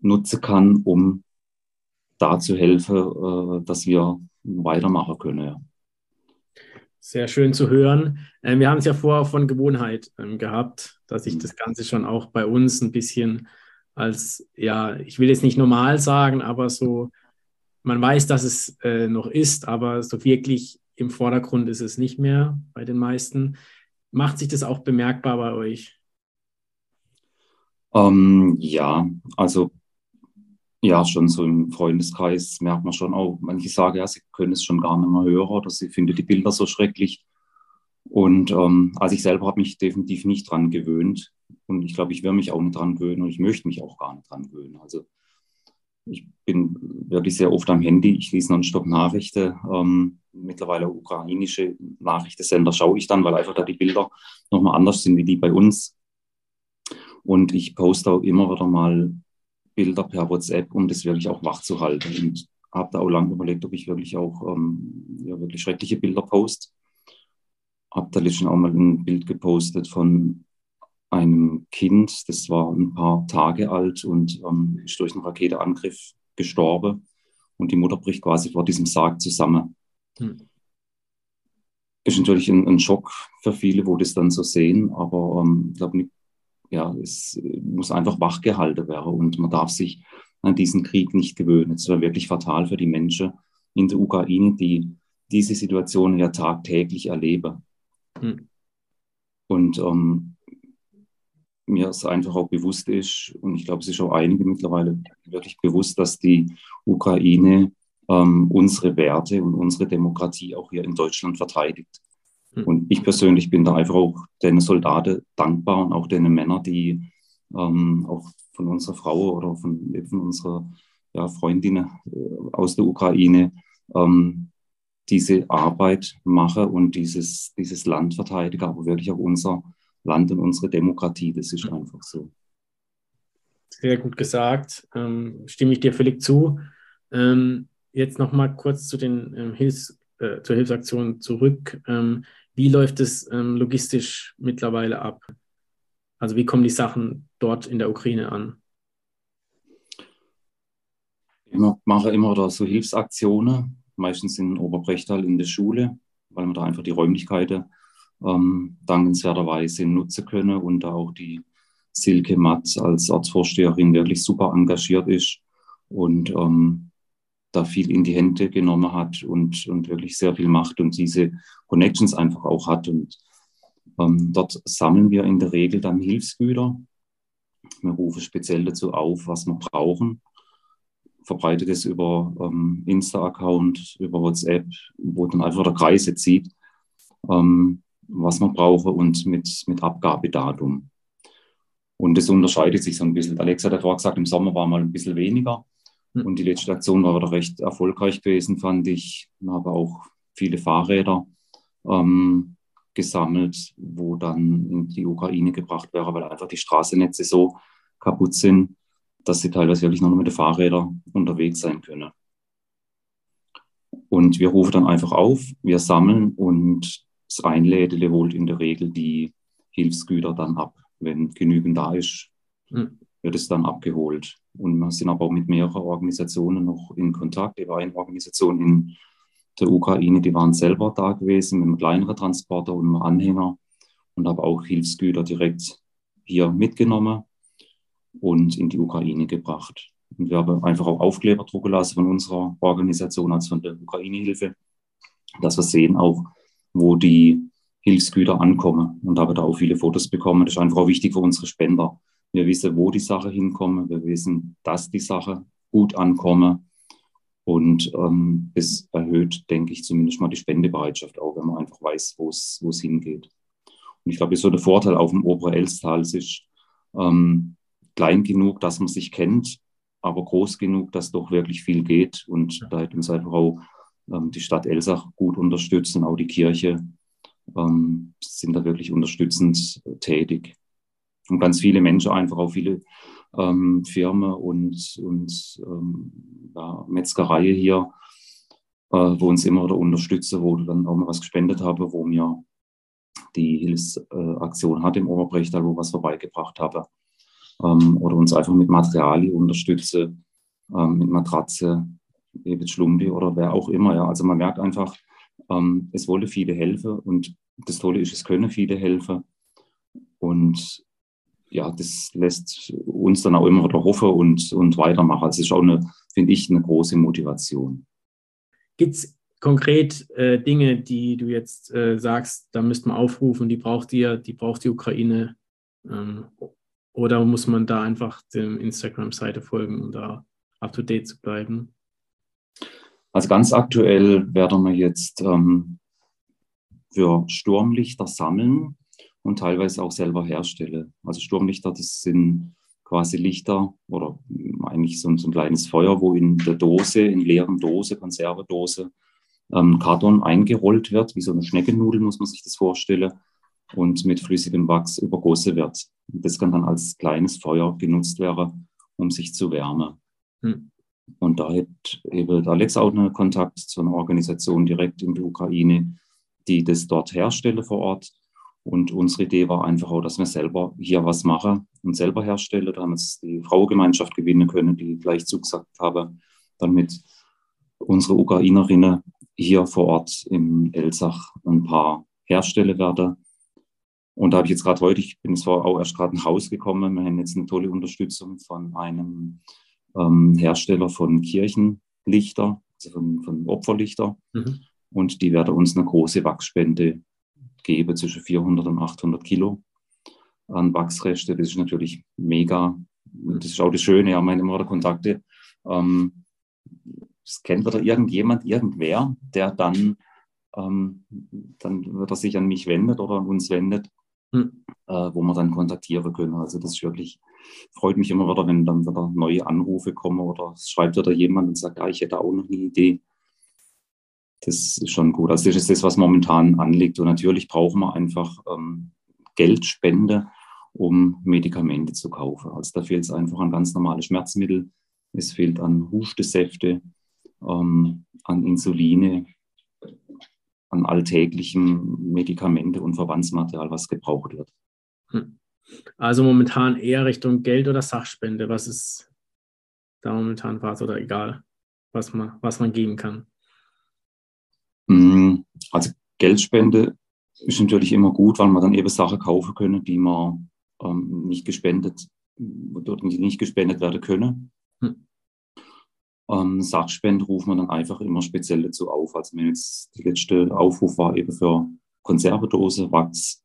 nutzen kann, um da zu helfen, äh, dass wir weitermachen können, ja. Sehr schön zu hören. Ähm, wir haben es ja vorher von Gewohnheit ähm, gehabt, dass sich mhm. das Ganze schon auch bei uns ein bisschen als, ja, ich will jetzt nicht normal sagen, aber so, man weiß, dass es äh, noch ist, aber so wirklich im Vordergrund ist es nicht mehr bei den meisten. Macht sich das auch bemerkbar bei euch? Ähm, ja, also ja, schon so im Freundeskreis merkt man schon auch, manche sagen, ja, sie können es schon gar nicht mehr hören oder sie finden die Bilder so schrecklich. Und ähm, also ich selber habe mich definitiv nicht dran gewöhnt. Und ich glaube, ich werde mich auch nicht dran gewöhnen und ich möchte mich auch gar nicht dran gewöhnen. Also ich bin wirklich sehr oft am Handy. Ich lese nonstop Nachrichten. Ähm, mittlerweile ukrainische Nachrichtensender schaue ich dann, weil einfach da die Bilder nochmal anders sind wie die bei uns. Und ich poste auch immer wieder mal Bilder per WhatsApp, um das wirklich auch wach zu halten. Und habe da auch lange überlegt, ob ich wirklich auch ähm, ja, wirklich schreckliche Bilder poste. Habe da letztens auch mal ein Bild gepostet von einem Kind, das war ein paar Tage alt und ähm, ist durch einen Raketeangriff gestorben. Und die Mutter bricht quasi vor diesem Sarg zusammen. Hm. Ist natürlich ein, ein, Schock für viele, wo das dann so sehen, aber ähm, ich glaube, ja, es muss einfach wachgehalten werden und man darf sich an diesen Krieg nicht gewöhnen. Es war wirklich fatal für die Menschen in der Ukraine, die diese Situation ja tagtäglich erleben. Hm. Und ähm, mir es einfach auch bewusst ist, und ich glaube, es ist auch einige mittlerweile wirklich bewusst, dass die Ukraine ähm, unsere Werte und unsere Demokratie auch hier in Deutschland verteidigt. Mhm. Und ich persönlich bin da einfach auch den Soldaten dankbar und auch den Männern, die ähm, auch von unserer Frau oder von, von unserer ja, Freundinnen äh, aus der Ukraine ähm, diese Arbeit mache und dieses, dieses Land verteidige, aber wirklich auch unser Land und unsere Demokratie. Das ist einfach so. Sehr gut gesagt. Ähm, stimme ich dir völlig zu. Ähm, jetzt noch mal kurz zu den ähm, Hilfs, äh, zur Hilfsaktion zurück. Ähm, wie läuft es ähm, logistisch mittlerweile ab? Also wie kommen die Sachen dort in der Ukraine an? Ich mache immer wieder so Hilfsaktionen, meistens in Oberbrechtal in der Schule, weil man da einfach die Räumlichkeiten ähm, dankenswerterweise nutzen können und da auch die Silke Matt als Ortsvorsteherin wirklich super engagiert ist und ähm, da viel in die Hände genommen hat und, und wirklich sehr viel macht und diese Connections einfach auch hat. Und ähm, dort sammeln wir in der Regel dann Hilfsgüter. Wir rufen speziell dazu auf, was wir brauchen, verbreitet es über ähm, Insta-Account, über WhatsApp, wo dann einfach der Kreise zieht. Ähm, was man brauche und mit, mit Abgabedatum. Und das unterscheidet sich so ein bisschen. Alex hat ja vorher gesagt, im Sommer war mal ein bisschen weniger. Hm. Und die letzte Aktion war wieder recht erfolgreich gewesen, fand ich. Ich habe auch viele Fahrräder ähm, gesammelt, wo dann in die Ukraine gebracht wäre, weil einfach die Straßennetze so kaputt sind, dass sie teilweise wirklich nur noch mit den Fahrrädern unterwegs sein können. Und wir rufen dann einfach auf, wir sammeln und das Einlädele holt in der Regel die Hilfsgüter dann ab. Wenn genügend da ist, mhm. Wird es dann abgeholt. Und wir sind aber auch mit mehreren Organisationen noch in Kontakt. Die war eine in der Ukraine, die waren selber da gewesen mit einem kleineren Transporter und einem Anhänger und habe auch Hilfsgüter direkt hier mitgenommen und in die Ukraine gebracht. Und wir haben einfach auch Aufkleber drucken lassen von unserer Organisation, also von der Ukraine-Hilfe, dass wir sehen auch, wo die Hilfsgüter ankommen. Und habe da auch viele Fotos bekommen. Das ist einfach auch wichtig für unsere Spender. Wir wissen, wo die Sache hinkommt. Wir wissen, dass die Sache gut ankommt. Und ähm, das erhöht, denke ich, zumindest mal die Spendebereitschaft auch, wenn man einfach weiß, wo es hingeht. Und ich glaube, so der Vorteil auf dem oberen Elstal ist ähm, klein genug, dass man sich kennt, aber groß genug, dass doch wirklich viel geht. Und da hätte uns einfach auch ähm, die Stadt Elsach gut unterstützt und auch die Kirche ähm, sind da wirklich unterstützend tätig. Und ganz viele Menschen, einfach auch viele ähm, Firmen und, und ähm, ja, Metzgerei hier, äh, wo uns immer wieder unterstützen, wo dann auch mal was gespendet habe, wo mir die Hilfsaktion hat im Oberbrechtal, wo was vorbeigebracht habe. Ähm, oder uns einfach mit Materialien unterstütze, ähm, mit Matratze, David Schlumbi oder wer auch immer. Ja. Also man merkt einfach, ähm, es wollen viele helfen und das Tolle ist, es können viele helfen. Und ja, das lässt uns dann auch immer wieder hoffen und, und weitermachen. Also es ist auch eine, finde ich, eine große Motivation. Gibt es konkret äh, Dinge, die du jetzt äh, sagst, da müsste man aufrufen, die braucht ihr, die braucht die Ukraine? Ähm, oder muss man da einfach der Instagram-Seite folgen, um da up to date zu bleiben? Also ganz aktuell werden wir jetzt ähm, für Sturmlichter sammeln und teilweise auch selber herstelle. Also Sturmlichter, das sind quasi Lichter oder eigentlich so, so ein kleines Feuer, wo in der Dose, in leeren Dose, Konservedose, ähm, Karton eingerollt wird, wie so eine Schneckennudel, muss man sich das vorstellen, und mit flüssigem Wachs übergossen wird. Das kann dann als kleines Feuer genutzt werden, um sich zu wärmen. Hm. Und da hat eben Alex auch einen Kontakt zu einer Organisation direkt in der Ukraine, die das dort herstelle vor Ort. Und unsere Idee war einfach auch, dass wir selber hier was machen und selber herstellen. Da haben wir die Frauengemeinschaft gewinnen können, die gleich zugesagt habe, damit unsere Ukrainerinnen hier vor Ort im Elsach ein paar herstellen werden. Und da habe ich jetzt gerade heute, ich bin zwar auch erst gerade nach Hause gekommen, wir haben jetzt eine tolle Unterstützung von einem ähm, Hersteller von Kirchenlichter, also von, von Opferlichter. Mhm. Und die werden uns eine große Wachsspende geben, zwischen 400 und 800 Kilo an Wachsreste. Das ist natürlich mega. Das ist auch das Schöne, ja, meine immer Kontakte. Ähm, das kennt wieder irgendjemand, irgendwer, der dann, ähm, dann wird er sich an mich wendet oder an uns wendet hm. äh, wo wir dann kontaktieren können. Also das ist wirklich, freut mich immer wieder, wenn dann wieder neue Anrufe kommen oder es schreibt wieder jemand und sagt, ja, ich hätte auch noch eine Idee. Das ist schon gut. Also das ist das, was momentan anliegt. Und natürlich brauchen wir einfach ähm, Geldspende, um Medikamente zu kaufen. Also da fehlt es einfach an ganz normale Schmerzmittel. Es fehlt an Hustesäfte, ähm, an Insuline, an alltäglichen Medikamente und Verbandsmaterial, was gebraucht wird. Hm. Also momentan eher Richtung Geld oder Sachspende, was ist da momentan was oder egal, was man, was man geben kann? Hm, also Geldspende ist natürlich immer gut, weil man dann eben Sachen kaufen können, die man ähm, nicht gespendet, die nicht gespendet werden können. Hm. Ähm, Sachspende ruft man dann einfach immer speziell dazu auf. Also wenn jetzt die letzte Aufruf war eben für Konservedose, Wachs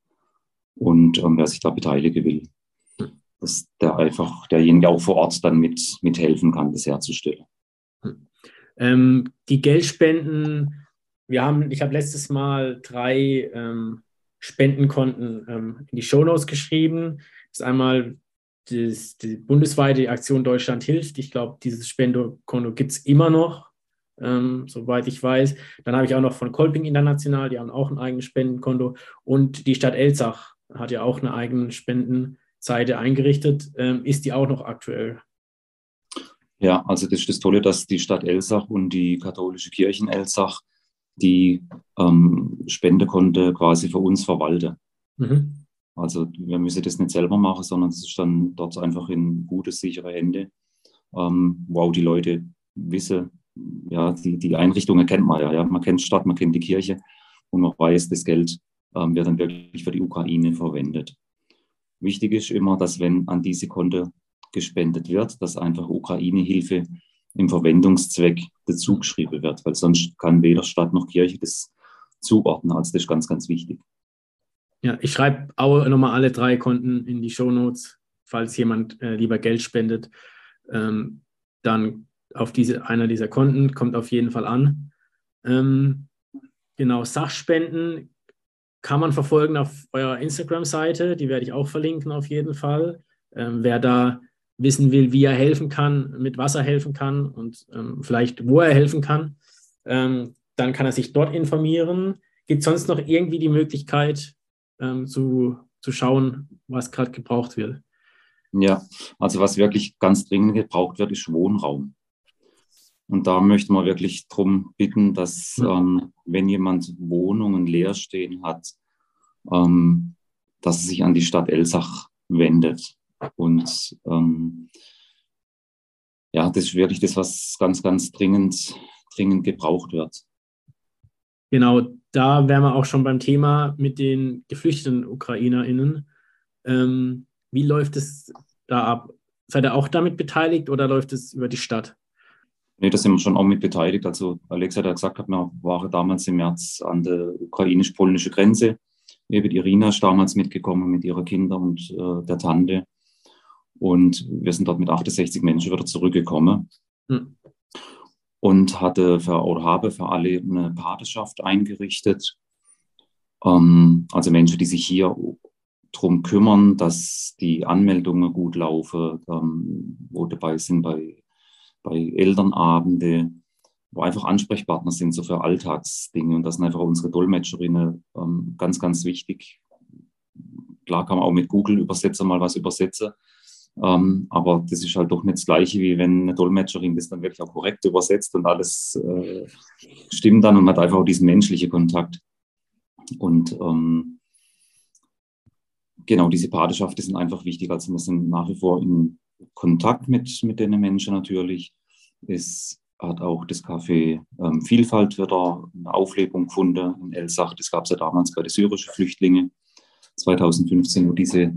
und ähm, wer sich da beteiligen will, dass der einfach derjenige auch vor Ort dann mit mithelfen kann, das herzustellen. Ähm, die Geldspenden, wir haben, ich habe letztes Mal drei ähm, Spendenkonten ähm, in die Shownotes geschrieben. Das ist einmal das, die bundesweite Aktion Deutschland hilft. Ich glaube, dieses Spendekonto gibt es immer noch, ähm, soweit ich weiß. Dann habe ich auch noch von Kolping International, die haben auch ein eigenes Spendenkonto. Und die Stadt Elzach hat ja auch eine eigene Spendenseite eingerichtet. Ähm, ist die auch noch aktuell? Ja, also das ist das Tolle, dass die Stadt Elsach und die katholische Kirche in Elsach die ähm, Spendekonte quasi für uns verwalten. Mhm. Also wir müssen das nicht selber machen, sondern es ist dann dort einfach in gute, sichere Hände, ähm, wo auch die Leute wissen, ja, die, die Einrichtungen kennt man ja, ja. Man kennt Stadt, man kennt die Kirche und man weiß, das Geld ähm, wird dann wirklich für die Ukraine verwendet. Wichtig ist immer, dass wenn an diese Konto gespendet wird, dass einfach Ukraine-Hilfe im Verwendungszweck dazu geschrieben wird, weil sonst kann weder Stadt noch Kirche das zuordnen. Also das ist ganz, ganz wichtig. Ja, ich schreibe auch nochmal alle drei Konten in die Show Notes, falls jemand äh, lieber Geld spendet. Ähm, dann auf diese, einer dieser Konten kommt auf jeden Fall an. Ähm, genau, Sachspenden kann man verfolgen auf eurer Instagram-Seite. Die werde ich auch verlinken auf jeden Fall. Ähm, wer da wissen will, wie er helfen kann, mit was er helfen kann und ähm, vielleicht wo er helfen kann, ähm, dann kann er sich dort informieren. Gibt es sonst noch irgendwie die Möglichkeit, ähm, zu, zu schauen, was gerade gebraucht wird. Ja, also was wirklich ganz dringend gebraucht wird, ist Wohnraum. Und da möchte man wirklich darum bitten, dass ähm, wenn jemand Wohnungen leer stehen hat, ähm, dass er sich an die Stadt Elsach wendet. Und ähm, ja, das ist wirklich das, was ganz, ganz dringend, dringend gebraucht wird. Genau, da wären wir auch schon beim Thema mit den geflüchteten UkrainerInnen. Ähm, wie läuft es da ab? Seid ihr auch damit beteiligt oder läuft es über die Stadt? Nee, da sind wir schon auch mit beteiligt. Also Alex hat ja gesagt, wir waren damals im März an der ukrainisch-polnische Grenze. Eben Irina ist damals mitgekommen mit ihrer Kinder und äh, der Tante. Und wir sind dort mit 68 Menschen wieder zurückgekommen. Hm und hatte für, oder habe für alle eine Patenschaft eingerichtet. Ähm, also Menschen, die sich hier darum kümmern, dass die Anmeldungen gut laufen, ähm, wo dabei sind bei, bei Elternabende, wo einfach Ansprechpartner sind, so für Alltagsdinge. Und das sind einfach unsere Dolmetscherinnen ähm, ganz, ganz wichtig. Klar kann man auch mit Google-Übersetzer mal was übersetzen, ähm, aber das ist halt doch nicht das Gleiche, wie wenn eine Dolmetscherin das dann wirklich auch korrekt übersetzt und alles äh, stimmt dann und hat einfach auch diesen menschlichen Kontakt. Und ähm, genau, diese Patenschaften sind einfach wichtig. Also wir sind nach wie vor in Kontakt mit, mit den Menschen natürlich. Es hat auch das Café ähm, Vielfalt wieder eine Auflebung gefunden in Elsach. Das gab es ja damals bei den syrischen Flüchtlingen 2015, wo diese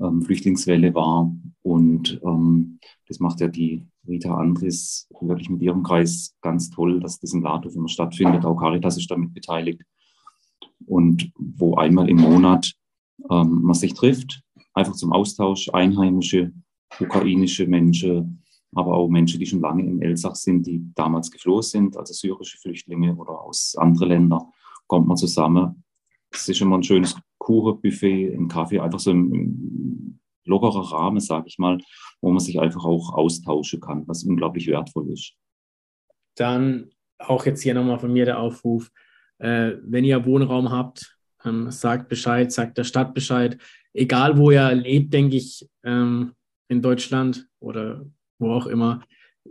ähm, Flüchtlingswelle war. Und ähm, das macht ja die Rita Andres wirklich mit ihrem Kreis ganz toll, dass das in Ladhof immer stattfindet. Auch Caritas ist damit beteiligt. Und wo einmal im Monat ähm, man sich trifft, einfach zum Austausch, einheimische, ukrainische Menschen, aber auch Menschen, die schon lange im Elsach sind, die damals geflohen sind, also syrische Flüchtlinge oder aus anderen Ländern, kommt man zusammen. Es ist immer ein schönes Kuchenbuffet, ein Kaffee, einfach so ein lockerer Rahmen, sage ich mal, wo man sich einfach auch austauschen kann, was unglaublich wertvoll ist. Dann auch jetzt hier nochmal von mir der Aufruf, äh, wenn ihr Wohnraum habt, ähm, sagt Bescheid, sagt der Stadt Bescheid. Egal, wo ihr lebt, denke ich, ähm, in Deutschland oder wo auch immer.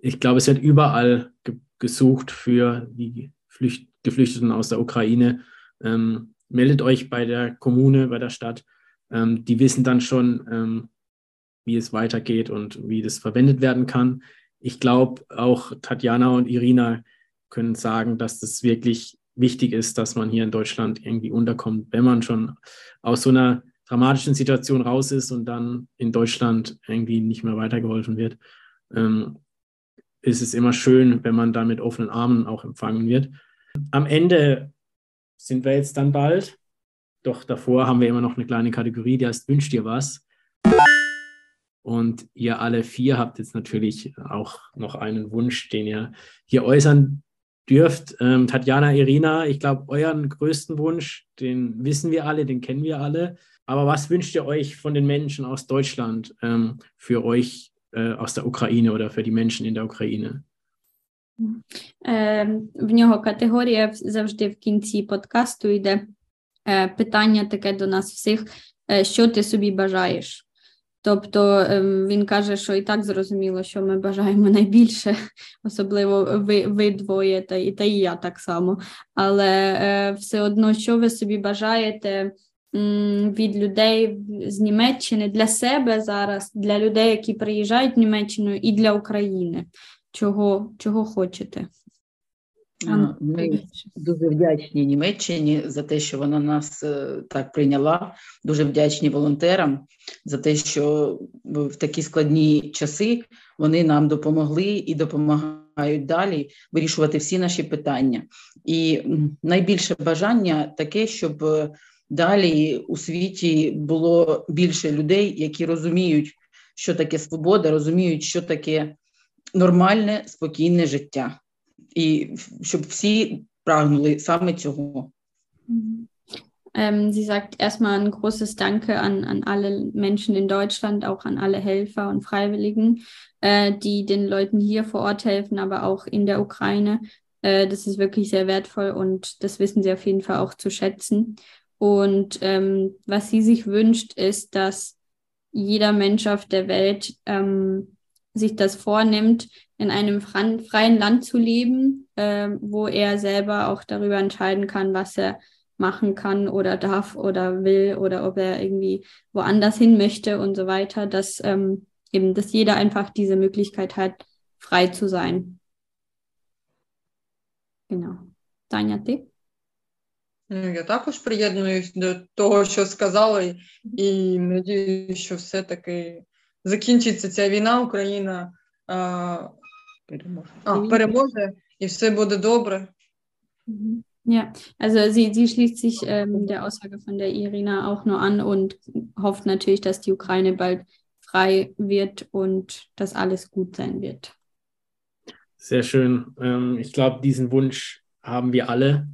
Ich glaube, es wird überall ge gesucht für die Flücht Geflüchteten aus der Ukraine. Ähm, meldet euch bei der Kommune, bei der Stadt. Ähm, die wissen dann schon, ähm, wie es weitergeht und wie das verwendet werden kann. Ich glaube, auch Tatjana und Irina können sagen, dass das wirklich wichtig ist, dass man hier in Deutschland irgendwie unterkommt, wenn man schon aus so einer dramatischen Situation raus ist und dann in Deutschland irgendwie nicht mehr weitergeholfen wird, ähm, ist es immer schön, wenn man da mit offenen Armen auch empfangen wird. Am Ende sind wir jetzt dann bald, doch davor haben wir immer noch eine kleine Kategorie, die heißt Wünscht dir was? Und ihr alle vier habt jetzt natürlich auch noch einen Wunsch, den ihr hier äußern dürft. Ähm, Tatjana, Irina, ich glaube, euren größten Wunsch, den wissen wir alle, den kennen wir alle. Aber was wünscht ihr euch von den Menschen aus Deutschland ähm, für euch äh, aus der Ukraine oder für die Menschen in der Ukraine? В нього категорія завжди в кінці подкасту йде питання таке до нас всіх: що ти собі бажаєш? Тобто він каже, що і так зрозуміло, що ми бажаємо найбільше, [LAUGHS] особливо ви ви двоє, та і та і я так само. Але е, все одно, що ви собі бажаєте від людей з Німеччини для себе зараз, для людей, які приїжджають в Німеччину, і для України. Чого, Чого хочете? Ми дуже вдячні Німеччині за те, що вона нас так прийняла. Дуже вдячні волонтерам за те, що в такі складні часи вони нам допомогли і допомагають далі вирішувати всі наші питання. І найбільше бажання таке, щоб далі у світі було більше людей, які розуміють, що таке свобода, розуміють, що таке нормальне, спокійне життя. і щоб всі прагнули саме цього. Ähm, sie sagt erstmal ein großes Danke an, an alle Menschen in Deutschland, auch an alle Helfer und Freiwilligen, äh, die den Leuten hier vor Ort helfen, aber auch in der Ukraine. Äh, das ist wirklich sehr wertvoll und das wissen sie auf jeden Fall auch zu schätzen. Und ähm, was sie sich wünscht, ist, dass jeder Mensch auf der Welt ähm, sich das vornimmt, in einem freien Land zu leben, äh, wo er selber auch darüber entscheiden kann, was er machen kann oder darf oder will oder ob er irgendwie woanders hin möchte und so weiter, dass ähm, eben, dass jeder einfach diese Möglichkeit hat, frei zu sein. Genau. Таня, ти? Я також приєднуюсь до того, що сказали, і надію, що все-таки закінчиться ця війна, Україна переможе. А, переможе і все буде добре. Ja, also sie, sie schließt sich ähm, der Aussage von der Irina auch nur an und hofft natürlich, dass die Ukraine bald frei wird und dass alles gut sein wird. Sehr schön. Ähm, ich glaube, diesen Wunsch haben wir alle.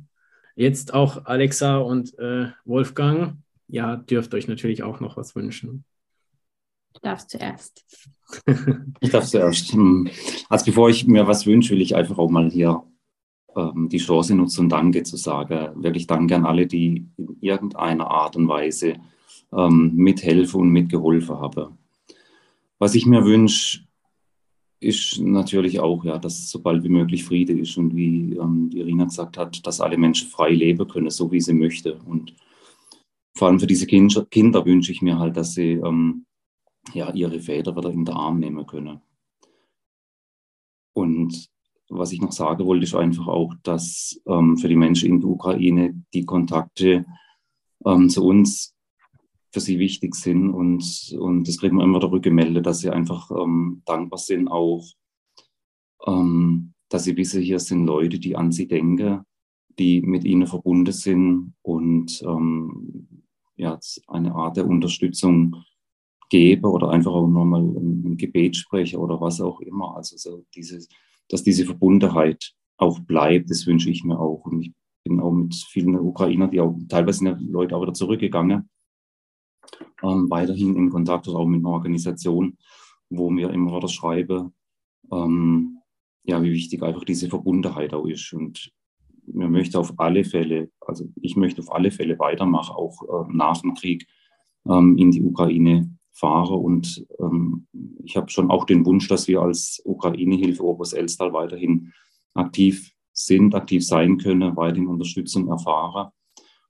Jetzt auch Alexa und äh, Wolfgang. ja, dürft euch natürlich auch noch was wünschen. Du darfst zuerst. [LAUGHS] ich darf zuerst. Hm. Also bevor ich mir was wünsche, will ich einfach auch mal hier ähm, die Chance nutzen Danke zu sagen. Wirklich Danke an alle, die in irgendeiner Art und Weise ähm, mithelfen und mitgeholfen haben. Was ich mir wünsche, ist natürlich auch, ja, dass so bald wie möglich Friede ist und wie ähm, die Irina gesagt hat, dass alle Menschen frei leben können, so wie sie möchte. Und vor allem für diese Kinder, Kinder wünsche ich mir halt, dass sie ähm, ja, ihre Väter wieder in den Arm nehmen können. Und was ich noch sagen wollte, ist einfach auch, dass ähm, für die Menschen in der Ukraine die Kontakte ähm, zu uns für sie wichtig sind. Und, und das kriegen wir immer darüber gemeldet, dass sie einfach ähm, dankbar sind, auch, ähm, dass sie wissen, hier sind Leute, die an sie denken, die mit ihnen verbunden sind und ähm, ja, eine Art der Unterstützung gebe oder einfach auch nochmal ein, Gebet spreche oder was auch immer. Also so dieses, dass diese Verbundenheit auch bleibt, das wünsche ich mir auch. Und ich bin auch mit vielen Ukrainern, die auch teilweise sind Leute auch wieder zurückgegangen, ähm, weiterhin in Kontakt oder auch mit einer Organisation, wo mir immer wieder schreibe, ähm, ja, wie wichtig einfach diese Verbundenheit auch ist. Und man möchte auf alle Fälle, also ich möchte auf alle Fälle weitermachen, auch äh, nach dem Krieg ähm, in die Ukraine fahre. Und ähm, ich habe schon auch den Wunsch, dass wir als Ukraine-Hilfe Obers Elstal weiterhin aktiv sind, aktiv sein können, weiterhin Unterstützung erfahren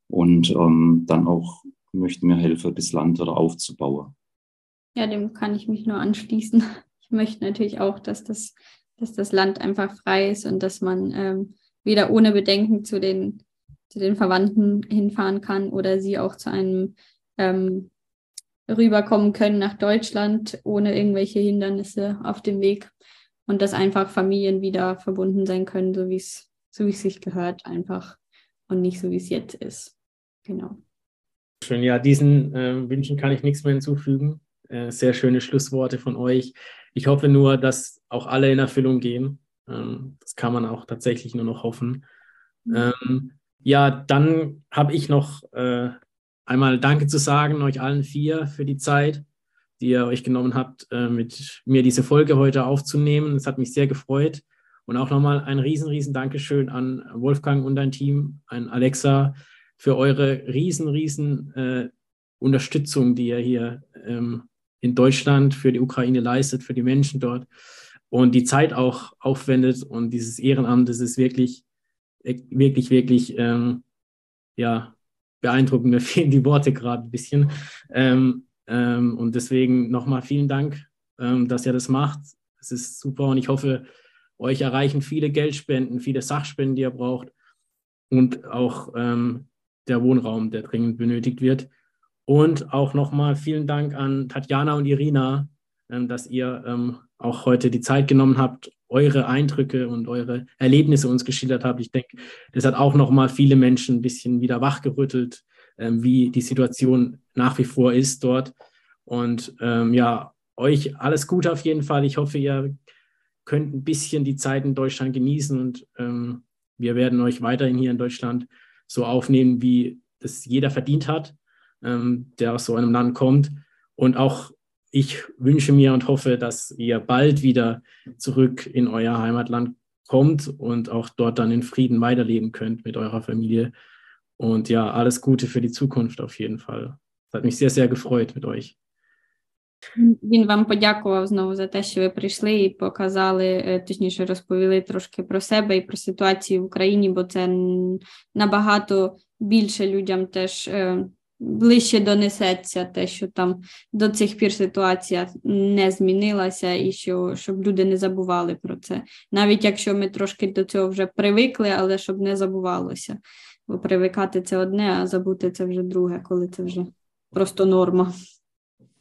und ähm, dann auch möchten mir helfen, das Land wieder aufzubauen. Ja, dem kann ich mich nur anschließen. Ich möchte natürlich auch, dass das, dass das Land einfach frei ist und dass man ähm, wieder ohne Bedenken zu den, zu den Verwandten hinfahren kann oder sie auch zu einem ähm, rüberkommen können nach Deutschland ohne irgendwelche Hindernisse auf dem Weg und dass einfach Familien wieder verbunden sein können, so wie es so wie es sich gehört einfach und nicht so wie es jetzt ist. Genau. Schön, ja, diesen äh, Wünschen kann ich nichts mehr hinzufügen. Äh, sehr schöne Schlussworte von euch. Ich hoffe nur, dass auch alle in Erfüllung gehen. Ähm, das kann man auch tatsächlich nur noch hoffen. Mhm. Ähm, ja, dann habe ich noch äh, einmal Danke zu sagen, euch allen vier für die Zeit, die ihr euch genommen habt, äh, mit mir diese Folge heute aufzunehmen. Es hat mich sehr gefreut. Und auch nochmal ein riesen, riesen Dankeschön an Wolfgang und dein Team, an Alexa für eure riesen, riesen äh, Unterstützung, die ihr hier ähm, in Deutschland für die Ukraine leistet, für die Menschen dort und die Zeit auch aufwendet. Und dieses Ehrenamt, das ist wirklich, wirklich, wirklich, ähm, ja, beeindruckend. Mir [LAUGHS] fehlen die Worte gerade ein bisschen. Ähm, ähm, und deswegen nochmal vielen Dank, ähm, dass ihr das macht. Es ist super und ich hoffe, euch erreichen viele Geldspenden, viele Sachspenden, die ihr braucht und auch ähm, der Wohnraum, der dringend benötigt wird. Und auch nochmal vielen Dank an Tatjana und Irina, ähm, dass ihr ähm, auch heute die Zeit genommen habt, eure Eindrücke und eure Erlebnisse uns geschildert habt. Ich denke, das hat auch noch mal viele Menschen ein bisschen wieder wachgerüttelt, ähm, wie die Situation nach wie vor ist dort. Und ähm, ja, euch alles Gute auf jeden Fall. Ich hoffe, ihr könnt ein bisschen die Zeit in Deutschland genießen und ähm, wir werden euch weiterhin hier in Deutschland so aufnehmen, wie das jeder verdient hat, ähm, der aus so einem Land kommt. Und auch ich wünsche mir und hoffe, dass ihr bald wieder zurück in euer Heimatland kommt und auch dort dann in Frieden weiterleben könnt mit eurer Familie. Und ja, alles Gute für die Zukunft auf jeden Fall. Es hat mich sehr, sehr gefreut mit euch. Він вам подякував знову за те, що ви прийшли і показали, точніше розповіли трошки про себе і про ситуацію в Україні, бо це набагато більше людям теж ближче донесеться те, що там до цих пір ситуація не змінилася, і що щоб люди не забували про це. Навіть якщо ми трошки до цього вже привикли, але щоб не забувалося. Бо привикати це одне, а забути це вже друге, коли це вже просто норма.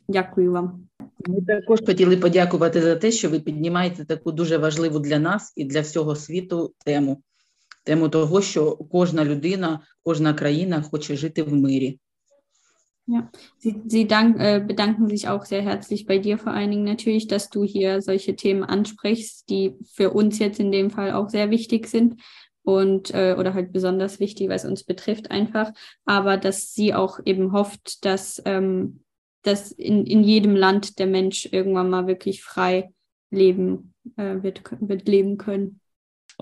Дякую вам. Ми також хотіли подякувати за те, що ви піднімаєте таку дуже важливу для нас і для всього світу тему. Тему того, що кожна людина, кожна країна хоче жити в мирі. Ja, Sie, Sie dank, äh, bedanken sich auch sehr herzlich bei dir vor allen Dingen natürlich, dass du hier solche Themen ansprichst, die für uns jetzt in dem Fall auch sehr wichtig sind und äh, oder halt besonders wichtig, es uns betrifft einfach, aber dass sie auch eben hofft, dass, ähm, dass in, in jedem Land der Mensch irgendwann mal wirklich frei leben äh, wird, wird leben können.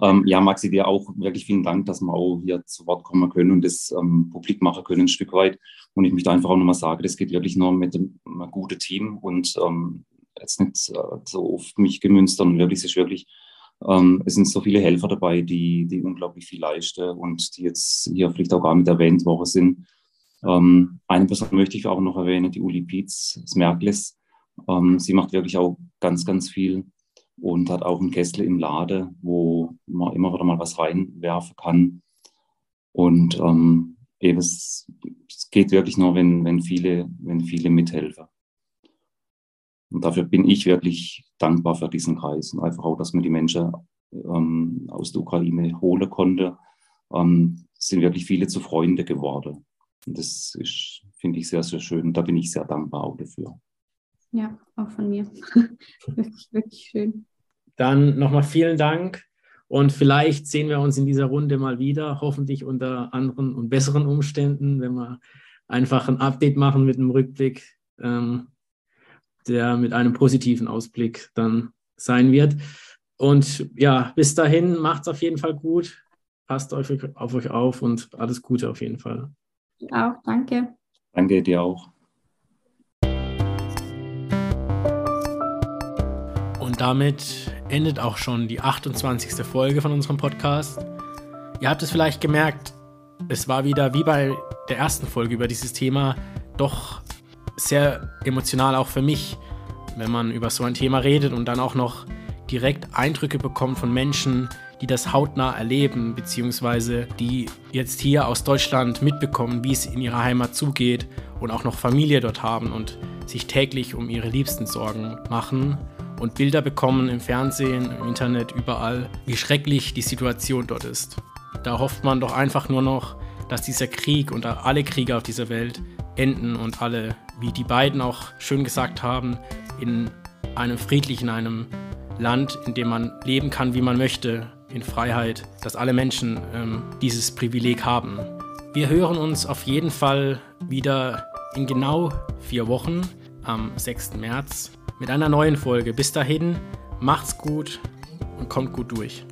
Ähm, ja, Maxi, dir auch wirklich vielen Dank, dass wir auch hier zu Wort kommen können und das ähm, publik machen können ein Stück weit. Und ich möchte einfach auch nochmal sagen, das geht wirklich nur mit einem, einem guten Team und ähm, jetzt nicht äh, so oft mich gemünzt, sondern wirklich, es ist wirklich, ähm, es sind so viele Helfer dabei, die, die unglaublich viel leisten und die jetzt hier vielleicht auch gar mit erwähnt worden sind. Ähm, eine Person möchte ich auch noch erwähnen, die Uli Pietz, das Merkles. Ähm, sie macht wirklich auch ganz, ganz viel und hat auch einen Kessel im Lade, wo man immer wieder mal was reinwerfen kann. Und ähm, eben es, es, geht wirklich nur, wenn, wenn, viele, wenn viele mithelfen. Und dafür bin ich wirklich dankbar für diesen Kreis und einfach auch, dass man die Menschen ähm, aus der Ukraine holen konnte. Ähm, sind wirklich viele zu Freunde geworden. Und das finde ich, sehr, sehr schön. Da bin ich sehr dankbar auch dafür. Ja, auch von mir. [LAUGHS] wirklich, wirklich schön. Dann nochmal vielen Dank und vielleicht sehen wir uns in dieser Runde mal wieder, hoffentlich unter anderen und besseren Umständen, wenn wir einfach ein Update machen mit einem Rückblick, ähm, der mit einem positiven Ausblick dann sein wird. Und ja, bis dahin macht es auf jeden Fall gut. Passt auf, auf euch auf und alles Gute auf jeden Fall. Auch, danke. Danke dir auch. Damit endet auch schon die 28. Folge von unserem Podcast. Ihr habt es vielleicht gemerkt, es war wieder wie bei der ersten Folge über dieses Thema doch sehr emotional auch für mich, wenn man über so ein Thema redet und dann auch noch direkt Eindrücke bekommt von Menschen, die das hautnah erleben, beziehungsweise die jetzt hier aus Deutschland mitbekommen, wie es in ihrer Heimat zugeht und auch noch Familie dort haben und sich täglich um ihre Liebsten Sorgen machen und Bilder bekommen im Fernsehen, im Internet, überall, wie schrecklich die Situation dort ist. Da hofft man doch einfach nur noch, dass dieser Krieg und alle Kriege auf dieser Welt enden und alle, wie die beiden auch schön gesagt haben, in einem friedlichen, einem Land, in dem man leben kann, wie man möchte, in Freiheit, dass alle Menschen ähm, dieses Privileg haben. Wir hören uns auf jeden Fall wieder in genau vier Wochen am 6. März mit einer neuen Folge. Bis dahin, macht's gut und kommt gut durch.